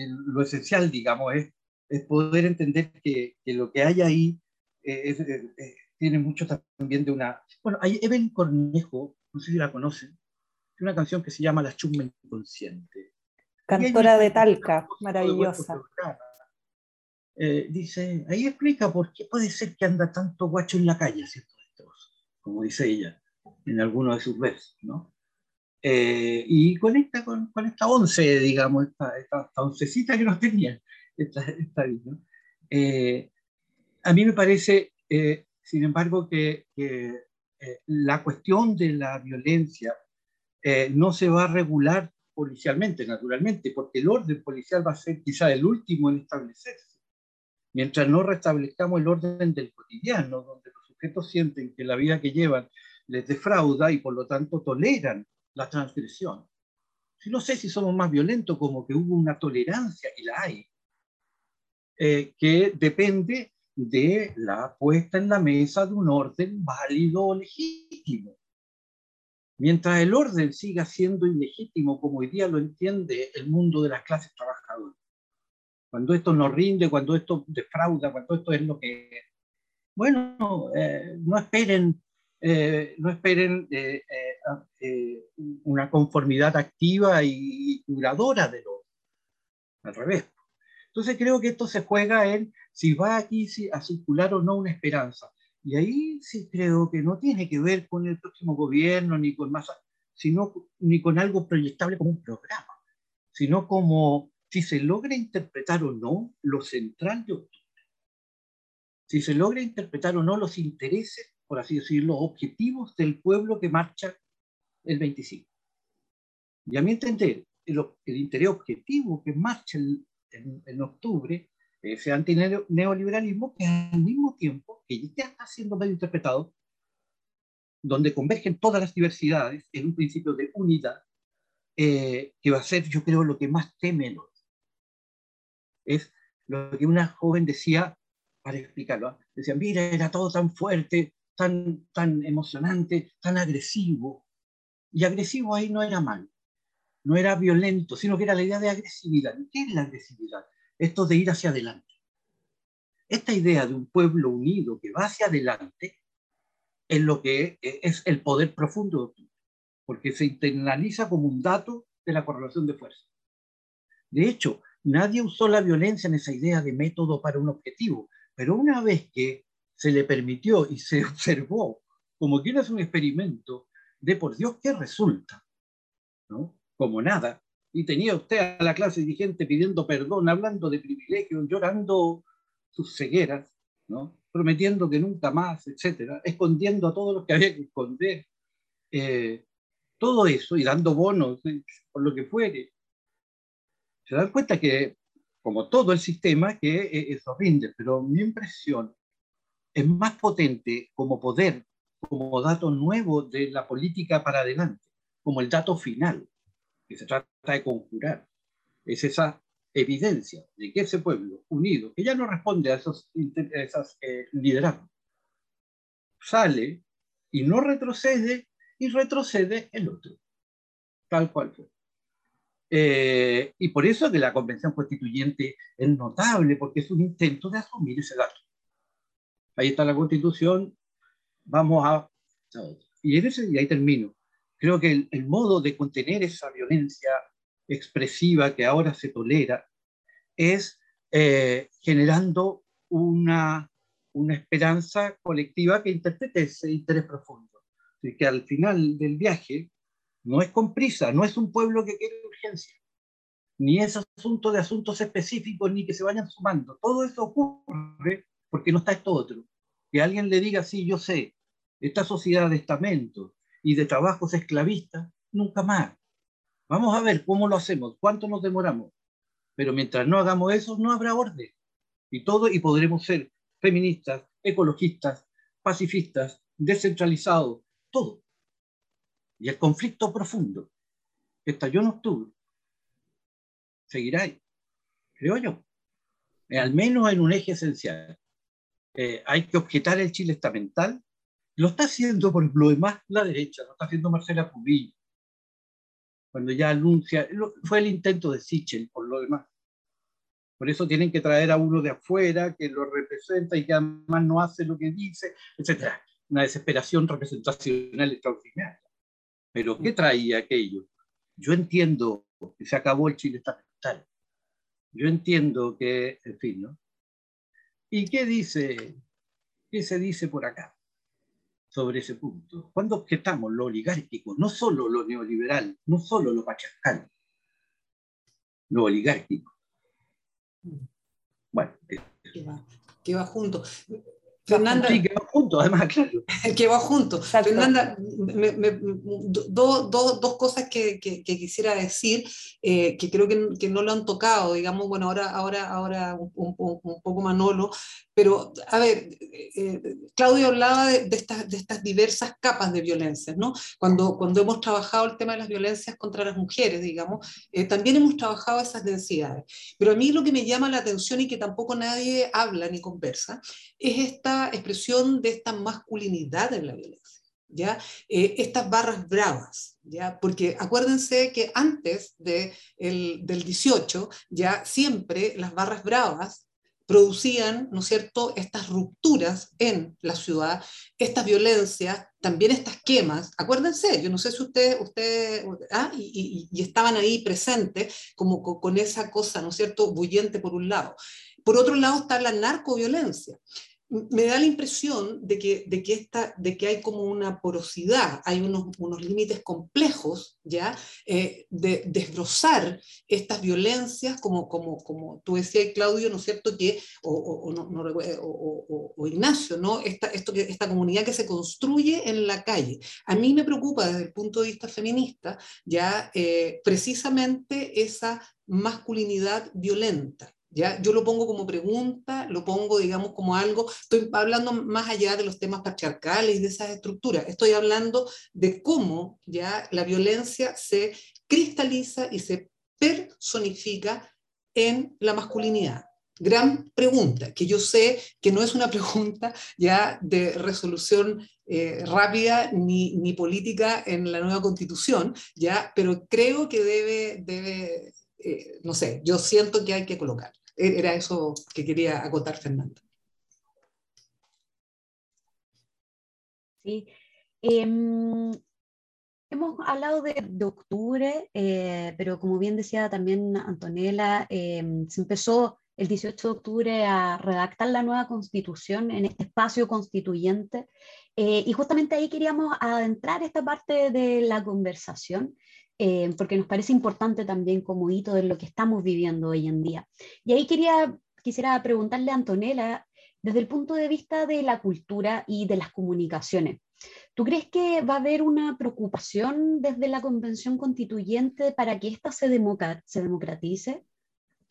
lo esencial, digamos, es, poder entender que, lo que hay ahí eh, tiene mucho también de una... Bueno, hay Evelyn Cornejo, no sé si la conocen, una canción que se llama La chumba inconsciente. Cantora de Talca, maravillosa. dice, ahí explica por qué puede ser que anda tanto guacho en la calle haciendo esto, como dice ella en alguno de sus versos, ¿no? Eh, y conecta con, con, esta once, digamos, esta, esta, oncecita que nos tenía, esta, esta eh, a mí me parece, eh, sin embargo, que, que la cuestión de la violencia no se va a regular policialmente, naturalmente, porque el orden policial va a ser quizá el último en establecerse. Mientras no restablezcamos el orden del cotidiano, donde los sujetos sienten que la vida que llevan les defrauda y por lo tanto toleran la transgresión. Si no sé si somos más violentos, como que hubo una tolerancia, y la hay, eh, que depende de la puesta en la mesa de un orden válido o legítimo. Mientras el orden siga siendo ilegítimo, como hoy día lo entiende el mundo de las clases trabajadoras, cuando esto no rinde, cuando esto defrauda, cuando esto es lo que bueno, eh, no esperen eh, no esperen eh, una conformidad activa y duradora de lo al revés. Entonces creo que esto se juega en si va aquí a circular o no una esperanza. Y ahí sí creo que no tiene que ver con el próximo gobierno ni con más, sino ni con algo proyectable como un programa, sino como si se logra interpretar o no lo central de octubre. Si se logra interpretar o no los intereses por así decirlo, objetivos del pueblo que marcha el 25. Y a mi entender, el, el interés objetivo que marcha en, octubre, ese antineoliberalismo, que al mismo tiempo, que ya está siendo medio interpretado, donde convergen todas las diversidades en un principio de unidad, eh, que va a ser, yo creo, lo que más teme el Es lo que una joven decía, para explicarlo, ¿ah? decía, mira, era todo tan fuerte, tan, tan emocionante, tan agresivo. Y agresivo ahí no era mal, no era violento, sino que era la idea de agresividad. ¿Qué es la agresividad? Esto de ir hacia adelante. Esta idea de un pueblo unido que va hacia adelante es lo que es el poder profundo, porque se internaliza como un dato de la correlación de fuerza. De hecho, nadie usó la violencia en esa idea de método para un objetivo, pero una vez que se le permitió y se [LAUGHS] observó como que es un experimento de por Dios qué resulta, ¿no? Como nada. Y tenía usted a la clase dirigente pidiendo perdón, hablando de privilegios, llorando sus cegueras, ¿no? Prometiendo que nunca más, etcétera, escondiendo a todos los que había que esconder. Eh, todo eso y dando bonos eh, por lo que fuere. Se dan cuenta que, como todo el sistema, que eh, eso rinde, pero mi impresión es más potente como poder, como dato nuevo de la política para adelante, como el dato final, que se trata de conjurar. Es esa evidencia de que ese pueblo unido, que ya no responde a esos, eh, liderazgos, sale y no retrocede y retrocede el otro, tal cual fue. Eh, y por eso que la Convención Constituyente es notable, porque es un intento de asumir ese dato ahí está la constitución, vamos a... Y, en ese, y ahí termino. Creo que el, modo de contener esa violencia expresiva que ahora se tolera es eh, generando una, una esperanza colectiva que interprete ese interés profundo. Y que al final del viaje no es con prisa, no es un pueblo que quiere urgencia, ni es asunto de asuntos específicos, ni que se vayan sumando. Todo eso ocurre porque no está esto otro. Que alguien le diga, sí, yo sé, esta sociedad de estamentos y de trabajos esclavistas, nunca más. Vamos a ver cómo lo hacemos, cuánto nos demoramos. Pero mientras no hagamos eso, no habrá orden. Y todo, y podremos ser feministas, ecologistas, pacifistas, descentralizados, todo. Y el conflicto profundo que estalló en octubre seguirá ahí, creo yo. Al menos en un eje esencial. Eh, hay que objetar el Chile estamental. Lo está haciendo, por lo demás, la derecha, lo está haciendo Marcela Cubillo. Cuando ya anuncia, fue el intento de Sichel, por lo demás. Por eso tienen que traer a uno de afuera que lo representa y que además no hace lo que dice, etc. Una desesperación representacional extraordinaria. Pero ¿qué traía aquello? Yo entiendo que se acabó el Chile estamental. Yo entiendo que, en fin, ¿no? ¿Y qué dice? ¿Qué se dice por acá? Sobre ese punto. Cuando objetamos lo oligárquico, no solo lo neoliberal, no solo lo patriarcal, lo oligárquico. Bueno, que va, que va junto. Fernanda. Sí, que va junto, además, claro. [LAUGHS] que va junto. Fernanda, dos cosas que, que, quisiera decir, eh, que creo que, que, no lo han tocado, digamos, bueno, ahora, ahora, ahora un, un, un poco Manolo, pero, a ver, eh, Claudio hablaba de, estas, de, estas, diversas capas de violencia, ¿no? Cuando, cuando hemos trabajado el tema de las violencias contra las mujeres, digamos, eh, también hemos trabajado esas densidades. Pero a mí lo que me llama la atención y que tampoco nadie habla ni conversa, es esta expresión de esta masculinidad en la violencia. ¿Ya? Eh, estas barras bravas, ¿ya? porque acuérdense que antes de el, del 18, ya siempre las barras bravas producían, ¿no es cierto?, estas rupturas en la ciudad, estas violencias, también estas quemas. Acuérdense, yo no sé si ustedes, usted, ah, y, estaban ahí presentes como con, esa cosa, ¿no cierto?, bullente por un lado. Por otro lado está la narcoviolencia me da la impresión de que, de que, esta, de que hay como una porosidad, hay unos, unos límites complejos, ¿ya? Eh, de desbrozar estas violencias, como, como, como tú decías, Claudio, ¿no es cierto? Que, o, o, no, o, Ignacio, ¿no? Esta, esto esta comunidad que se construye en la calle. A mí me preocupa desde el punto de vista feminista, ya eh, precisamente esa masculinidad violenta. ¿Ya? Yo lo pongo como pregunta, lo pongo, digamos, como algo, estoy hablando más allá de los temas patriarcales y de esas estructuras, estoy hablando de cómo ya la violencia se cristaliza y se personifica en la masculinidad. Gran pregunta, que yo sé que no es una [LAUGHS] pregunta ya de resolución eh, rápida ni, ni, política en la nueva constitución, ya, pero creo que debe, debe eh, no sé, yo siento que hay que colocar. E-, era eso que quería acotar Fernando. Sí. Em, hemos hablado de, octubre, eh, pero como bien decía también Antonella, em, se empezó el 18 de octubre a redactar la nueva constitución en este espacio constituyente. Eh, y justamente ahí queríamos adentrar esta parte de la conversación eh, porque nos parece importante también como hito de lo que estamos viviendo hoy en día. Y ahí quería, quisiera preguntarle a Antonella, desde el punto de vista de la cultura y de las comunicaciones, ¿tú crees que va a haber una preocupación desde la Convención Constituyente para que ésta se, se democratice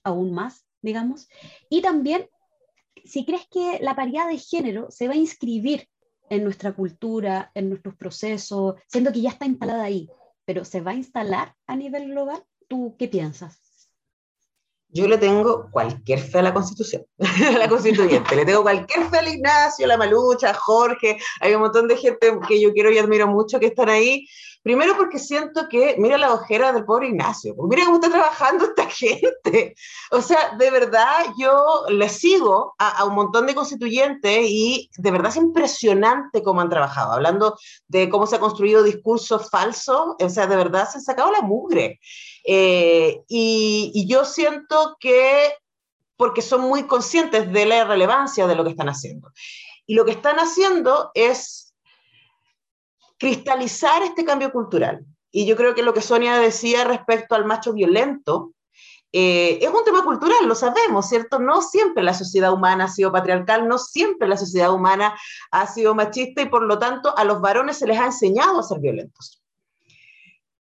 aún más, digamos? Y también, si crees que la paridad de género se va a inscribir en nuestra cultura, en nuestros procesos, siendo que ya está instalada ahí pero ¿se va a instalar a nivel global? ¿Tú qué piensas? Yo le tengo cualquier fe a la Constitución, [LAUGHS] a la Constituyente. Le tengo cualquier fe a Ignacio, a la Malucha, a Jorge. Hay un montón de gente que yo quiero y admiro mucho que están ahí Primero porque siento que, mira la ojera del pobre Ignacio, mira cómo está trabajando esta [LAUGHS] gente. O sea, de verdad yo le sigo a, un montón de constituyentes y de verdad es impresionante cómo han trabajado, hablando de cómo se ha construido discursos falsos, o sea, de verdad se han sacado la mugre. Eh, y, y yo siento que porque son muy conscientes de la relevancia de lo que están haciendo. Y lo que están haciendo es cristalizar este cambio cultural. Y yo creo que lo que Sonia decía respecto al macho violento eh, es un tema cultural, lo sabemos, ¿cierto? No siempre la sociedad humana ha sido patriarcal, no siempre la sociedad humana ha sido machista y por lo tanto a los varones se les ha enseñado a ser violentos.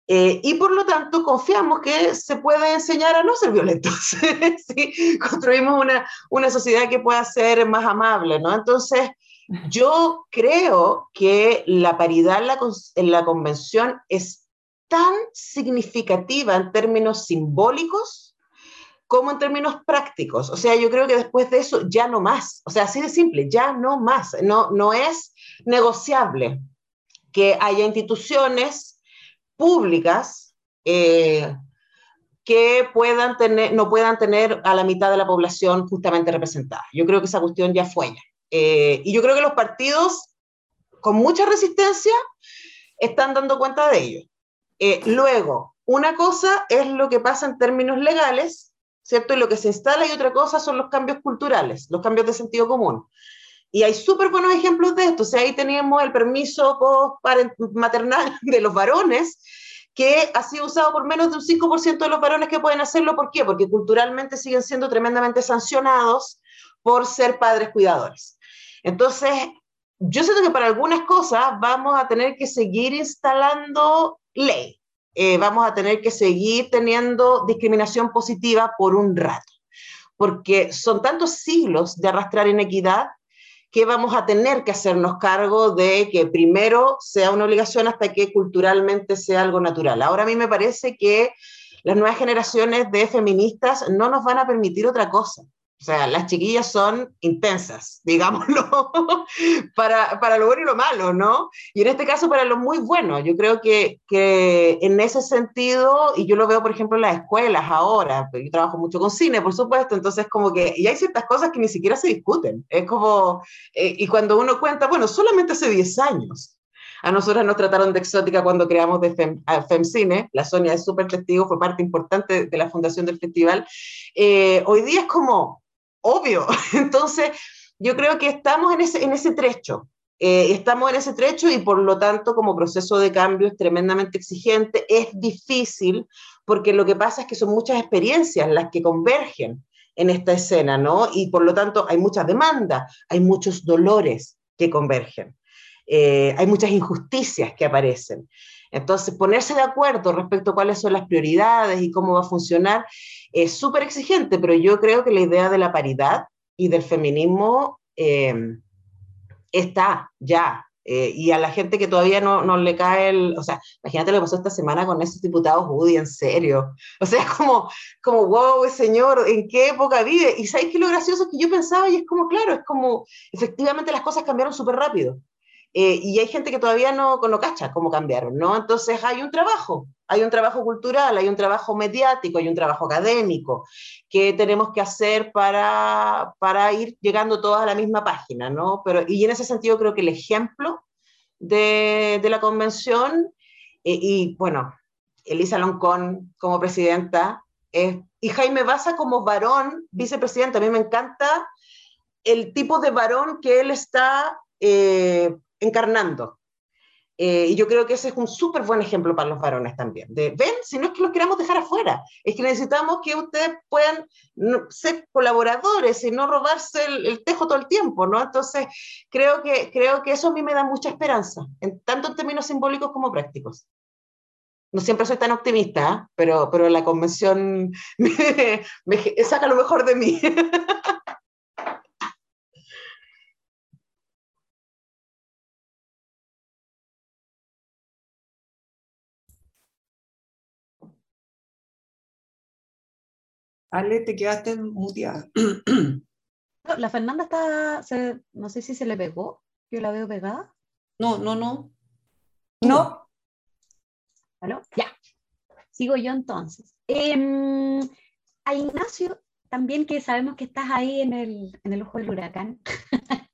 Eh, y por lo tanto confiamos que se puede enseñar a no ser violentos. [LAUGHS] ¿sí? Construimos una, una sociedad que pueda ser más amable, ¿no? Entonces, yo creo que la paridad en la, convención es tan significativa en términos simbólicos como en términos prácticos. O sea, yo creo que después de eso ya no más. O sea, así de simple, ya no más. No, no es negociable que haya instituciones públicas eh, que puedan tener, no puedan tener a la mitad de la población justamente representada. Yo creo que esa cuestión ya fue ya. Eh, y yo creo que los partidos, con mucha resistencia, están dando cuenta de ello. Eh, luego, una cosa es lo que pasa en términos legales, ¿cierto? Y lo que se instala y otra cosa son los cambios culturales, los cambios de sentido común. Y hay súper buenos ejemplos de esto. O sea, ahí teníamos el permiso maternal [LAUGHS] de los varones, que ha sido usado por menos de un 5% de los varones que pueden hacerlo. ¿Por qué? Porque culturalmente siguen siendo tremendamente sancionados por ser padres cuidadores. Entonces, yo siento que para algunas cosas vamos a tener que seguir instalando ley. Eh, vamos a tener que seguir teniendo discriminación positiva por un rato, porque son tantos siglos de arrastrar inequidad que vamos a tener que hacernos cargo de que primero sea una obligación hasta que culturalmente sea algo natural. Ahora a mí me parece que las nuevas generaciones de feministas no nos van a permitir otra cosa. O sea, las chiquillas son intensas, [LAUGHS] digámoslo, para, para, lo bueno y lo malo, ¿no? Y en este caso para lo muy bueno. Yo creo que, que en ese sentido, y yo lo veo, por ejemplo, en las escuelas ahora, pues, yo trabajo mucho con cine, por supuesto, entonces como que, y hay ciertas cosas que ni siquiera se discuten. Es como, eh, y cuando uno cuenta, bueno, solamente hace 10 años. A nosotras nos trataron de exótica cuando creamos de Fem, FemCine, la Sonia es súper testigo, fue parte importante de la fundación del festival. Eh, hoy día es como, obvio. [LAUGHS] Entonces, yo creo que estamos en ese, en ese trecho. Eh, estamos en ese trecho y por lo tanto como proceso de cambio es tremendamente exigente, es difícil porque lo que pasa es que son muchas experiencias las que convergen en esta escena, ¿no? Y por lo tanto hay muchas demandas, hay muchos dolores que convergen, eh, hay muchas injusticias que aparecen. Entonces, ponerse de acuerdo respecto a cuáles son las prioridades y cómo va a funcionar es súper exigente, pero yo creo que la idea de la paridad y del feminismo eh, está ya. Eh, y a la gente que todavía no, no, le cae el, o sea, imagínate lo que pasó esta semana con esos diputados Woody, en serio. O sea, es [LAUGHS] como, como, wow, señor, ¿en qué época vive? Y sabéis que lo gracioso que yo pensaba, y es como, claro, es como, efectivamente las cosas cambiaron súper rápido. Eh, y hay gente que todavía no, no cacha cómo cambiaron, ¿no? Entonces hay un trabajo, hay un trabajo cultural, hay un trabajo mediático, hay un trabajo académico que tenemos que hacer para, para ir llegando todos a la misma página, ¿no? Pero, y en ese sentido creo que el ejemplo de, de la convención, eh, y bueno, Elisa Loncón como presidenta, y Jaime Baza como varón vicepresidente, a mí me encanta el tipo de varón que él está eh, encarnando. Eh, y yo creo que ese es un súper buen ejemplo para los varones también. De, ven, si no es que los queramos dejar afuera, es que necesitamos que ustedes puedan ser colaboradores y no robarse el, tejo todo el tiempo, ¿no? Entonces, creo que, creo que eso a mí me da mucha esperanza, en, tanto en términos simbólicos como prácticos. No siempre soy tan optimista, ¿eh? pero, pero la convención [LAUGHS] me, me saca lo mejor de mí. [LAUGHS] Ale, te quedaste muteada. [CLEARS THROAT] La Fernanda está, no sé si se le pegó, yo la veo pegada. No, no, no. No. ¿Aló? Ya. Sigo yo entonces. Em, a Ignacio, también que sabemos que estás ahí en el, en el ojo del huracán, [LAUGHS]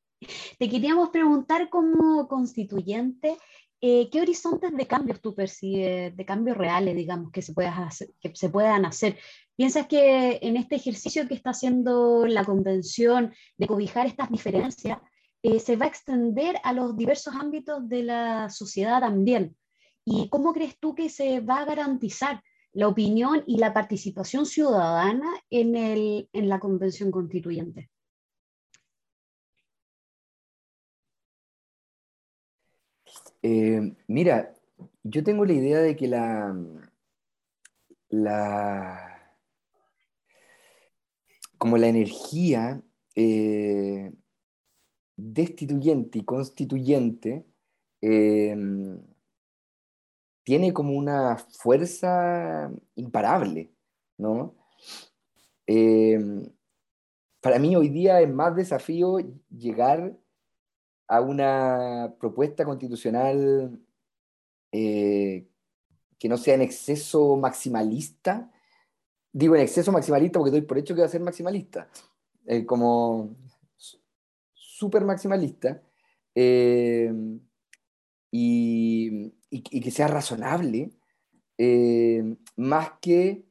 te queríamos preguntar como constituyente, eh, ¿qué horizontes de cambios tú percibes, de cambios reales, digamos, que se, hacer, que se puedan hacer? ¿Piensas que en este ejercicio que está haciendo la convención de cobijar estas diferencias, eh, se va a extender a los diversos ámbitos de la sociedad también? ¿Y cómo crees tú que se va a garantizar la opinión y la participación ciudadana en, el, en la convención constituyente? Eh, mira, yo tengo la idea de que la, la como la energía eh, destituyente y constituyente eh, tiene como una fuerza imparable, ¿no? Eh, para mí hoy día es más desafío llegar a una propuesta constitucional que no sea en exceso maximalista, digo en exceso maximalista porque doy por hecho que va a ser maximalista, eh, como súper maximalista, eh, y, que sea razonable, eh, más que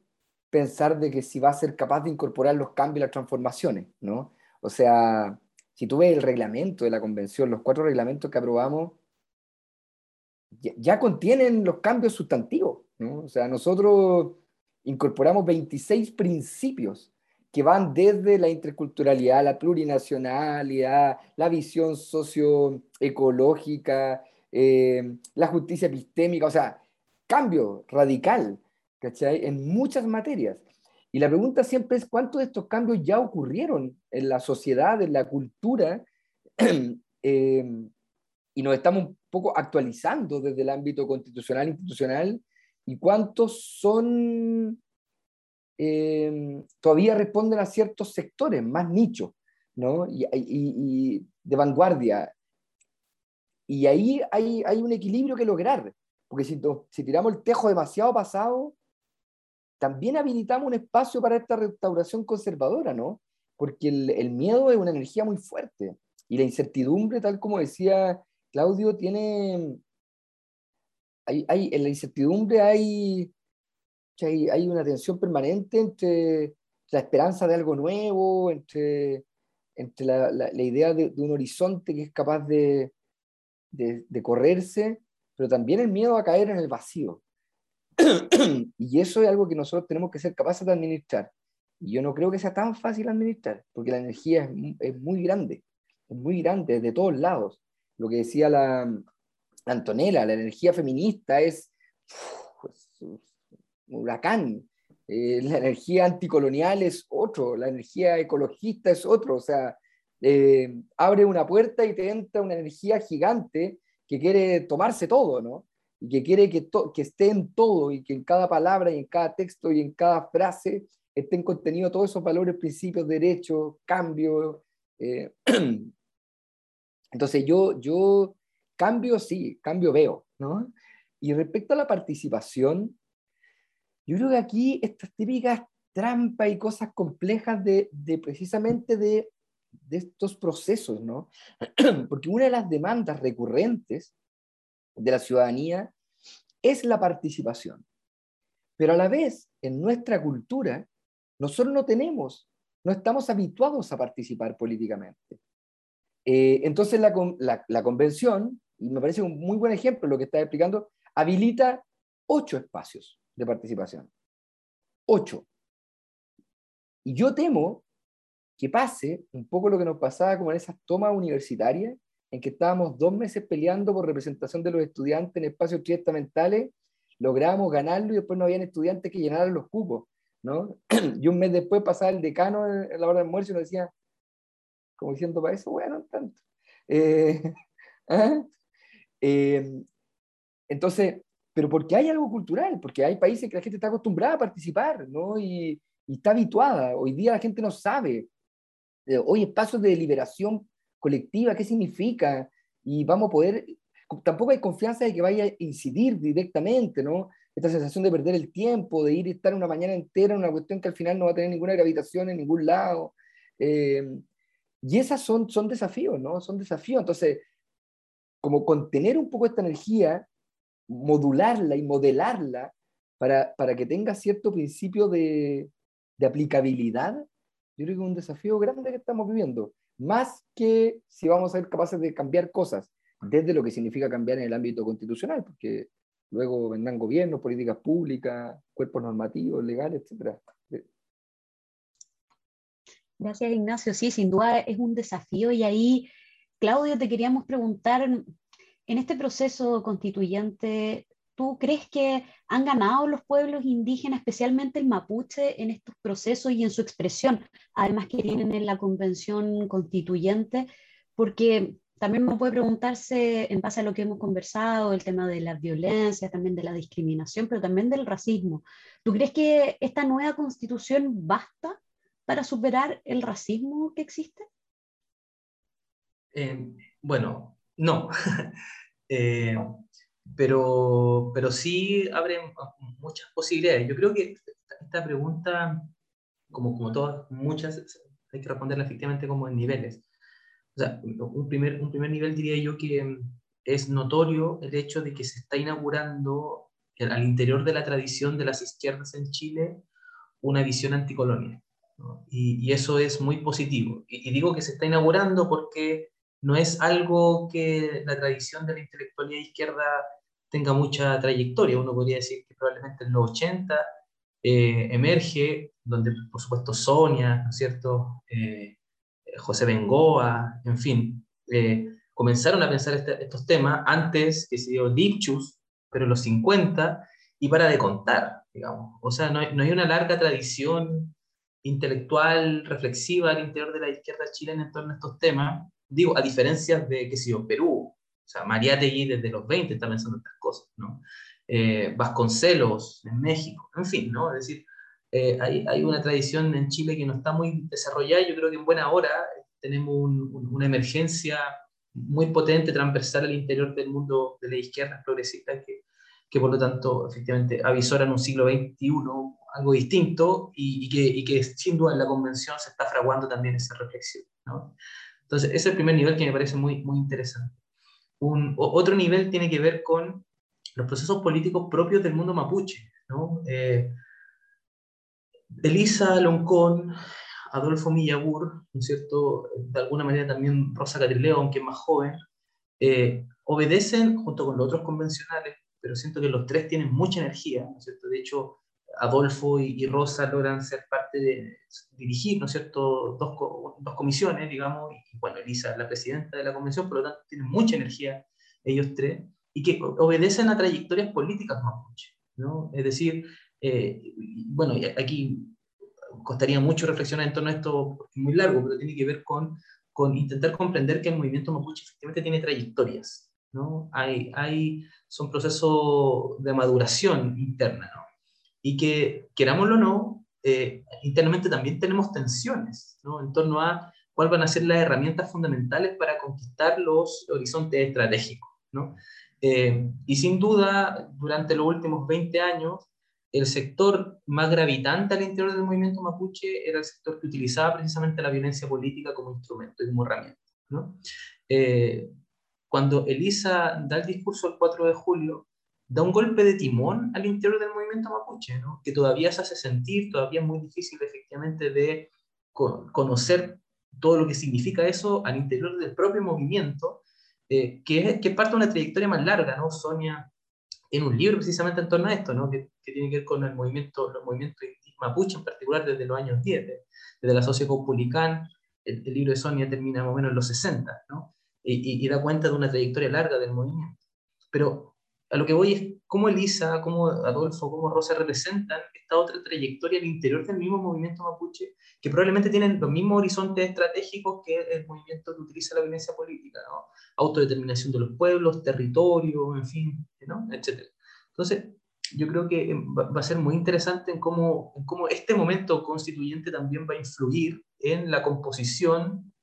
pensar de que si va a ser capaz de incorporar los cambios y las transformaciones, ¿no? O sea, si tú ves el reglamento de la convención, los cuatro reglamentos que aprobamos, ya, contienen los cambios sustantivos. O sea, nosotros incorporamos 26 principios que van desde la interculturalidad, la plurinacionalidad, la visión socioecológica, eh, la justicia epistémica, o sea, cambio radical, ¿cachai? En muchas materias. Y la pregunta siempre es cuántos de estos cambios ya ocurrieron en la sociedad, en la cultura, eh, [CLEARS THROAT] y nos estamos un poco actualizando desde el ámbito constitucional, institucional, y cuántos son, eh, todavía responden a ciertos sectores, más nichos, ¿no? Y, y, de vanguardia. Y ahí hay, hay, un equilibrio que lograr, porque si, si tiramos el tejo demasiado pasado, también habilitamos un espacio para esta restauración conservadora, ¿no? Porque el, miedo es una energía muy fuerte y la incertidumbre, tal como decía Claudio, tiene hay, en la incertidumbre hay, hay, una tensión permanente entre la esperanza de algo nuevo, entre, entre la, idea de, un horizonte que es capaz de, de, correrse, pero también el miedo a caer en el vacío. [CLEARS THROAT] y eso es algo que nosotros tenemos que ser capaces de administrar. Y yo no creo que sea tan fácil administrar, porque la energía es, es muy grande, es muy grande de todos lados. Lo que decía la, Antonella, la energía feminista es, un huracán. Eh, la energía anticolonial es otro, la energía ecologista es otro. O sea, eh, abre una puerta y te entra una energía gigante que quiere tomarse todo, ¿no? Y que quiere que, que esté en todo y que en cada palabra y en cada texto y en cada frase estén contenidos todos esos valores, principios, derechos, cambios. Eh. [CLEARS THROAT] Entonces yo, yo Cambio sí, cambio veo, ¿no? Y respecto a la participación, yo creo que aquí estas típicas trampas y cosas complejas de, precisamente de, de estos procesos, ¿no? [CLEARS THROAT] Porque una de las demandas recurrentes de la ciudadanía es la participación. Pero a la vez, en nuestra cultura, nosotros no tenemos, no estamos habituados a participar políticamente. Eh, entonces la, la, convención y me parece un muy buen ejemplo lo que está explicando, habilita ocho espacios de participación. Ocho. Y yo temo que pase un poco lo que nos pasaba como en esas tomas universitarias, en que estábamos dos meses peleando por representación de los estudiantes en espacios triestamentales, logramos ganarlo y después no habían estudiantes que llenaran los cupos. ¿no? [CLEARS THROAT] y un mes después pasaba el decano en la hora de almuerzo y nos decía, como diciendo, para eso, bueno, tanto. Eh, [LAUGHS] ¿ah? Eh, entonces, pero porque hay algo cultural, porque hay países que la gente está acostumbrada a participar, ¿no? Y, está habituada. Hoy día la gente no sabe. Eh, hoy espacios de deliberación colectiva, ¿qué significa? Y vamos a poder, tampoco hay confianza de que vaya a incidir directamente, ¿no? Esta sensación de perder el tiempo, de ir y estar una mañana entera en una cuestión que al final no va a tener ninguna gravitación en ningún lado. Eh, y esas son, son desafíos, ¿no? Son desafíos. Entonces, como contener un poco esta energía, modularla y modelarla para, para que tenga cierto principio de, de aplicabilidad, yo creo que es un desafío grande que estamos viviendo, más que si vamos a ser capaces de cambiar cosas desde lo que significa cambiar en el ámbito constitucional, porque luego vendrán gobiernos, políticas públicas, cuerpos normativos, legales, etc. Gracias, Ignacio. Sí, sin duda es un desafío y ahí Claudio, te queríamos preguntar, en este proceso constituyente, ¿tú crees que han ganado los pueblos indígenas, especialmente el mapuche, en estos procesos y en su expresión, además que tienen en la convención constituyente? Porque también uno puede preguntarse, en base a lo que hemos conversado, el tema de la violencia, también de la discriminación, pero también del racismo. ¿Tú crees que esta nueva constitución basta para superar el racismo que existe? Eh, bueno, no. [LAUGHS] Eh, pero, pero sí abre muchas posibilidades. Yo creo que esta pregunta, como, como todas, muchas, hay que responderla efectivamente como en niveles. O sea, un primer, un primer nivel diría yo que es notorio el hecho de que se está inaugurando al interior de la tradición de las izquierdas en Chile una visión anticolonia. y, eso es muy positivo. Y, digo que se está inaugurando porque no es algo que la tradición de la intelectualidad izquierda tenga mucha trayectoria. Uno podría decir que probablemente en los 80 eh, emerge, donde por supuesto Sonia, ¿no es cierto? Eh, José Bengoa, en fin, eh, comenzaron a pensar este, estos temas antes que se dio Lipchus, pero en los 50, y para de contar, digamos. O sea, no hay, no hay una larga tradición intelectual, reflexiva al interior de la izquierda chilena en torno a estos temas. Digo, a diferencia de, qué sé yo, Perú. O sea, Mariátegui desde los 20 está pensando en estas cosas, ¿no? Eh, Vasconcelos en México, en fin, ¿no? Es decir, eh, hay, hay, una tradición en Chile que no está muy desarrollada. Yo creo que en buena hora tenemos una emergencia muy potente, transversal al interior del mundo de la izquierda progresista que, que por lo tanto, efectivamente, avisoran un siglo XXI algo distinto y, que, y, que, sin duda en la convención se está fraguando también esa reflexión. ¿no? Entonces, ese es el primer nivel que me parece muy, muy interesante. Un, otro nivel tiene que ver con los procesos políticos propios del mundo mapuche. ¿no? Eh, Elisa Loncón, Adolfo Millagur, ¿no es cierto? de alguna manera también Rosa Catrileo, aunque más joven, eh, obedecen junto con los otros convencionales, pero siento que los tres tienen mucha energía, ¿no es cierto? De hecho, Adolfo y, Rosa logran ser parte de dirigir, ¿no es cierto?, dos, dos comisiones, digamos, y bueno, Elisa la presidenta de la convención, por lo tanto tienen mucha energía ellos tres, y que obedecen a trayectorias políticas mapuche, ¿no? Es decir, eh, bueno, aquí costaría mucho reflexionar en torno a esto, porque es muy largo, pero tiene que ver con, con intentar comprender que el movimiento mapuche efectivamente tiene trayectorias, ¿no? Hay, hay, son procesos de maduración interna, ¿no? Y que, querámoslo o no, eh, internamente también tenemos tensiones ¿no? en torno a cuáles van a ser las herramientas fundamentales para conquistar los horizontes estratégicos. ¿no? Eh, y sin duda, durante los últimos 20 años, el sector más gravitante al interior del movimiento mapuche era el sector que utilizaba precisamente la violencia política como instrumento y como herramienta. ¿no? Eh, cuando Elisa da el discurso el 4 de julio, da un golpe de timón al interior del movimiento mapuche, ¿no? que todavía se hace sentir, todavía es muy difícil efectivamente de conocer todo lo que significa eso al interior del propio movimiento, eh, que, es, que parte de una trayectoria más larga, ¿no? Sonia en un libro precisamente en torno a esto, ¿no? que, que tiene que ver con el movimiento, los movimientos mapuche en particular desde los años 10, desde la sociocopulicán, el, el libro de Sonia termina más o menos en los 60, ¿no? y, y, y da cuenta de una trayectoria larga del movimiento. Pero a lo que voy es cómo Elisa, cómo Adolfo, cómo Rosa representan esta otra trayectoria al interior del mismo movimiento mapuche, que probablemente tienen los mismos horizontes estratégicos que el movimiento que utiliza la violencia política, autodeterminación de los pueblos, territorio, en fin, ¿no? etc. Entonces, yo creo que va a ser muy interesante en cómo, en cómo este momento constituyente también va a influir en la composición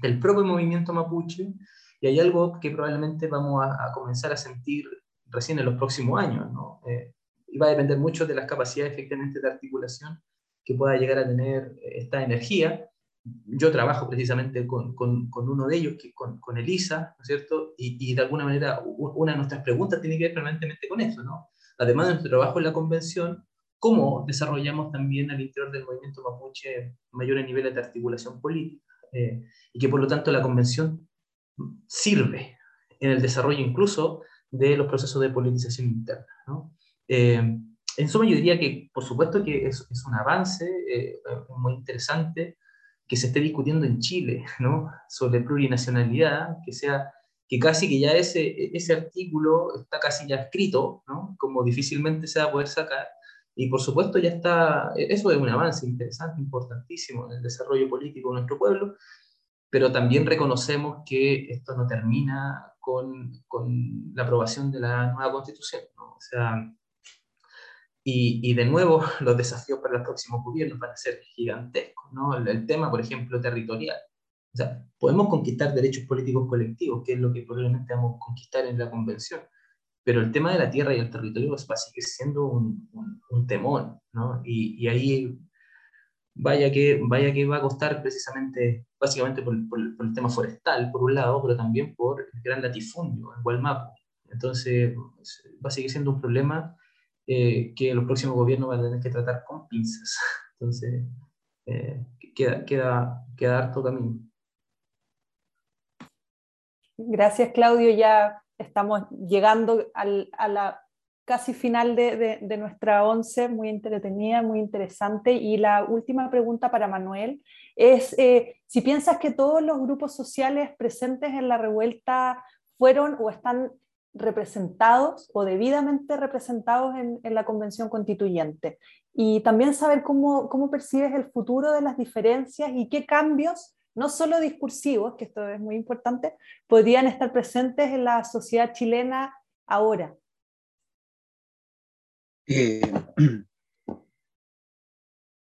del propio movimiento mapuche, y hay algo que probablemente vamos a, a comenzar a sentir recién en los próximos años. ¿no? Eh, y va a depender mucho de las capacidades efectivamente de articulación que pueda llegar a tener esta energía. Yo trabajo precisamente con, con, con uno de ellos, que, con, con Elisa, ¿no es cierto? Y, y, de alguna manera una de nuestras preguntas tiene que ver permanentemente con eso, ¿no? Además de nuestro trabajo en la convención, ¿cómo desarrollamos también al interior del movimiento mapuche mayores niveles de articulación política? Eh, y que por lo tanto la convención sirve en el desarrollo incluso de los procesos de politización interna. ¿no? Eh, en suma, yo diría que, por supuesto, que es, un avance eh, muy interesante que se esté discutiendo en Chile, ¿no? Sobre plurinacionalidad, que sea que casi que ya ese, ese artículo está casi ya escrito, ¿no? Como difícilmente se va a poder sacar. Y por supuesto ya está, eso es un avance interesante, importantísimo en el desarrollo político de nuestro pueblo, pero también reconocemos que esto no termina con, con la aprobación de la nueva constitución. ¿no? O sea, y, y, de nuevo, [LAUGHS] los desafíos para los próximos gobiernos van a ser gigantescos. ¿no? El, el, tema, por ejemplo, territorial. O sea, podemos conquistar derechos políticos colectivos, que es lo que probablemente vamos a conquistar en la convención, pero el tema de la tierra y el territorio va a seguir siendo un, un, un temón, ¿no? Y, y, ahí vaya que, vaya que va a costar precisamente, básicamente por, el tema forestal, por un lado, pero también por el gran latifundio en Gualmapu. Entonces, va a seguir siendo un problema eh, que los próximos gobiernos van a tener que tratar con pinzas. [LAUGHS] Entonces, eh, queda, queda, queda harto camino. Gracias, Claudio. Ya estamos llegando al, a la casi final de, nuestra once, muy entretenida, muy interesante. Y la última pregunta para Manuel es eh, si piensas que todos los grupos sociales presentes en la revuelta fueron o están representados o debidamente representados en, en la convención constituyente. Y también saber cómo, cómo percibes el futuro de las diferencias y qué cambios no solo discursivos, que esto es muy importante, podrían estar presentes en la sociedad chilena ahora. Eh, [CLEARS THROAT]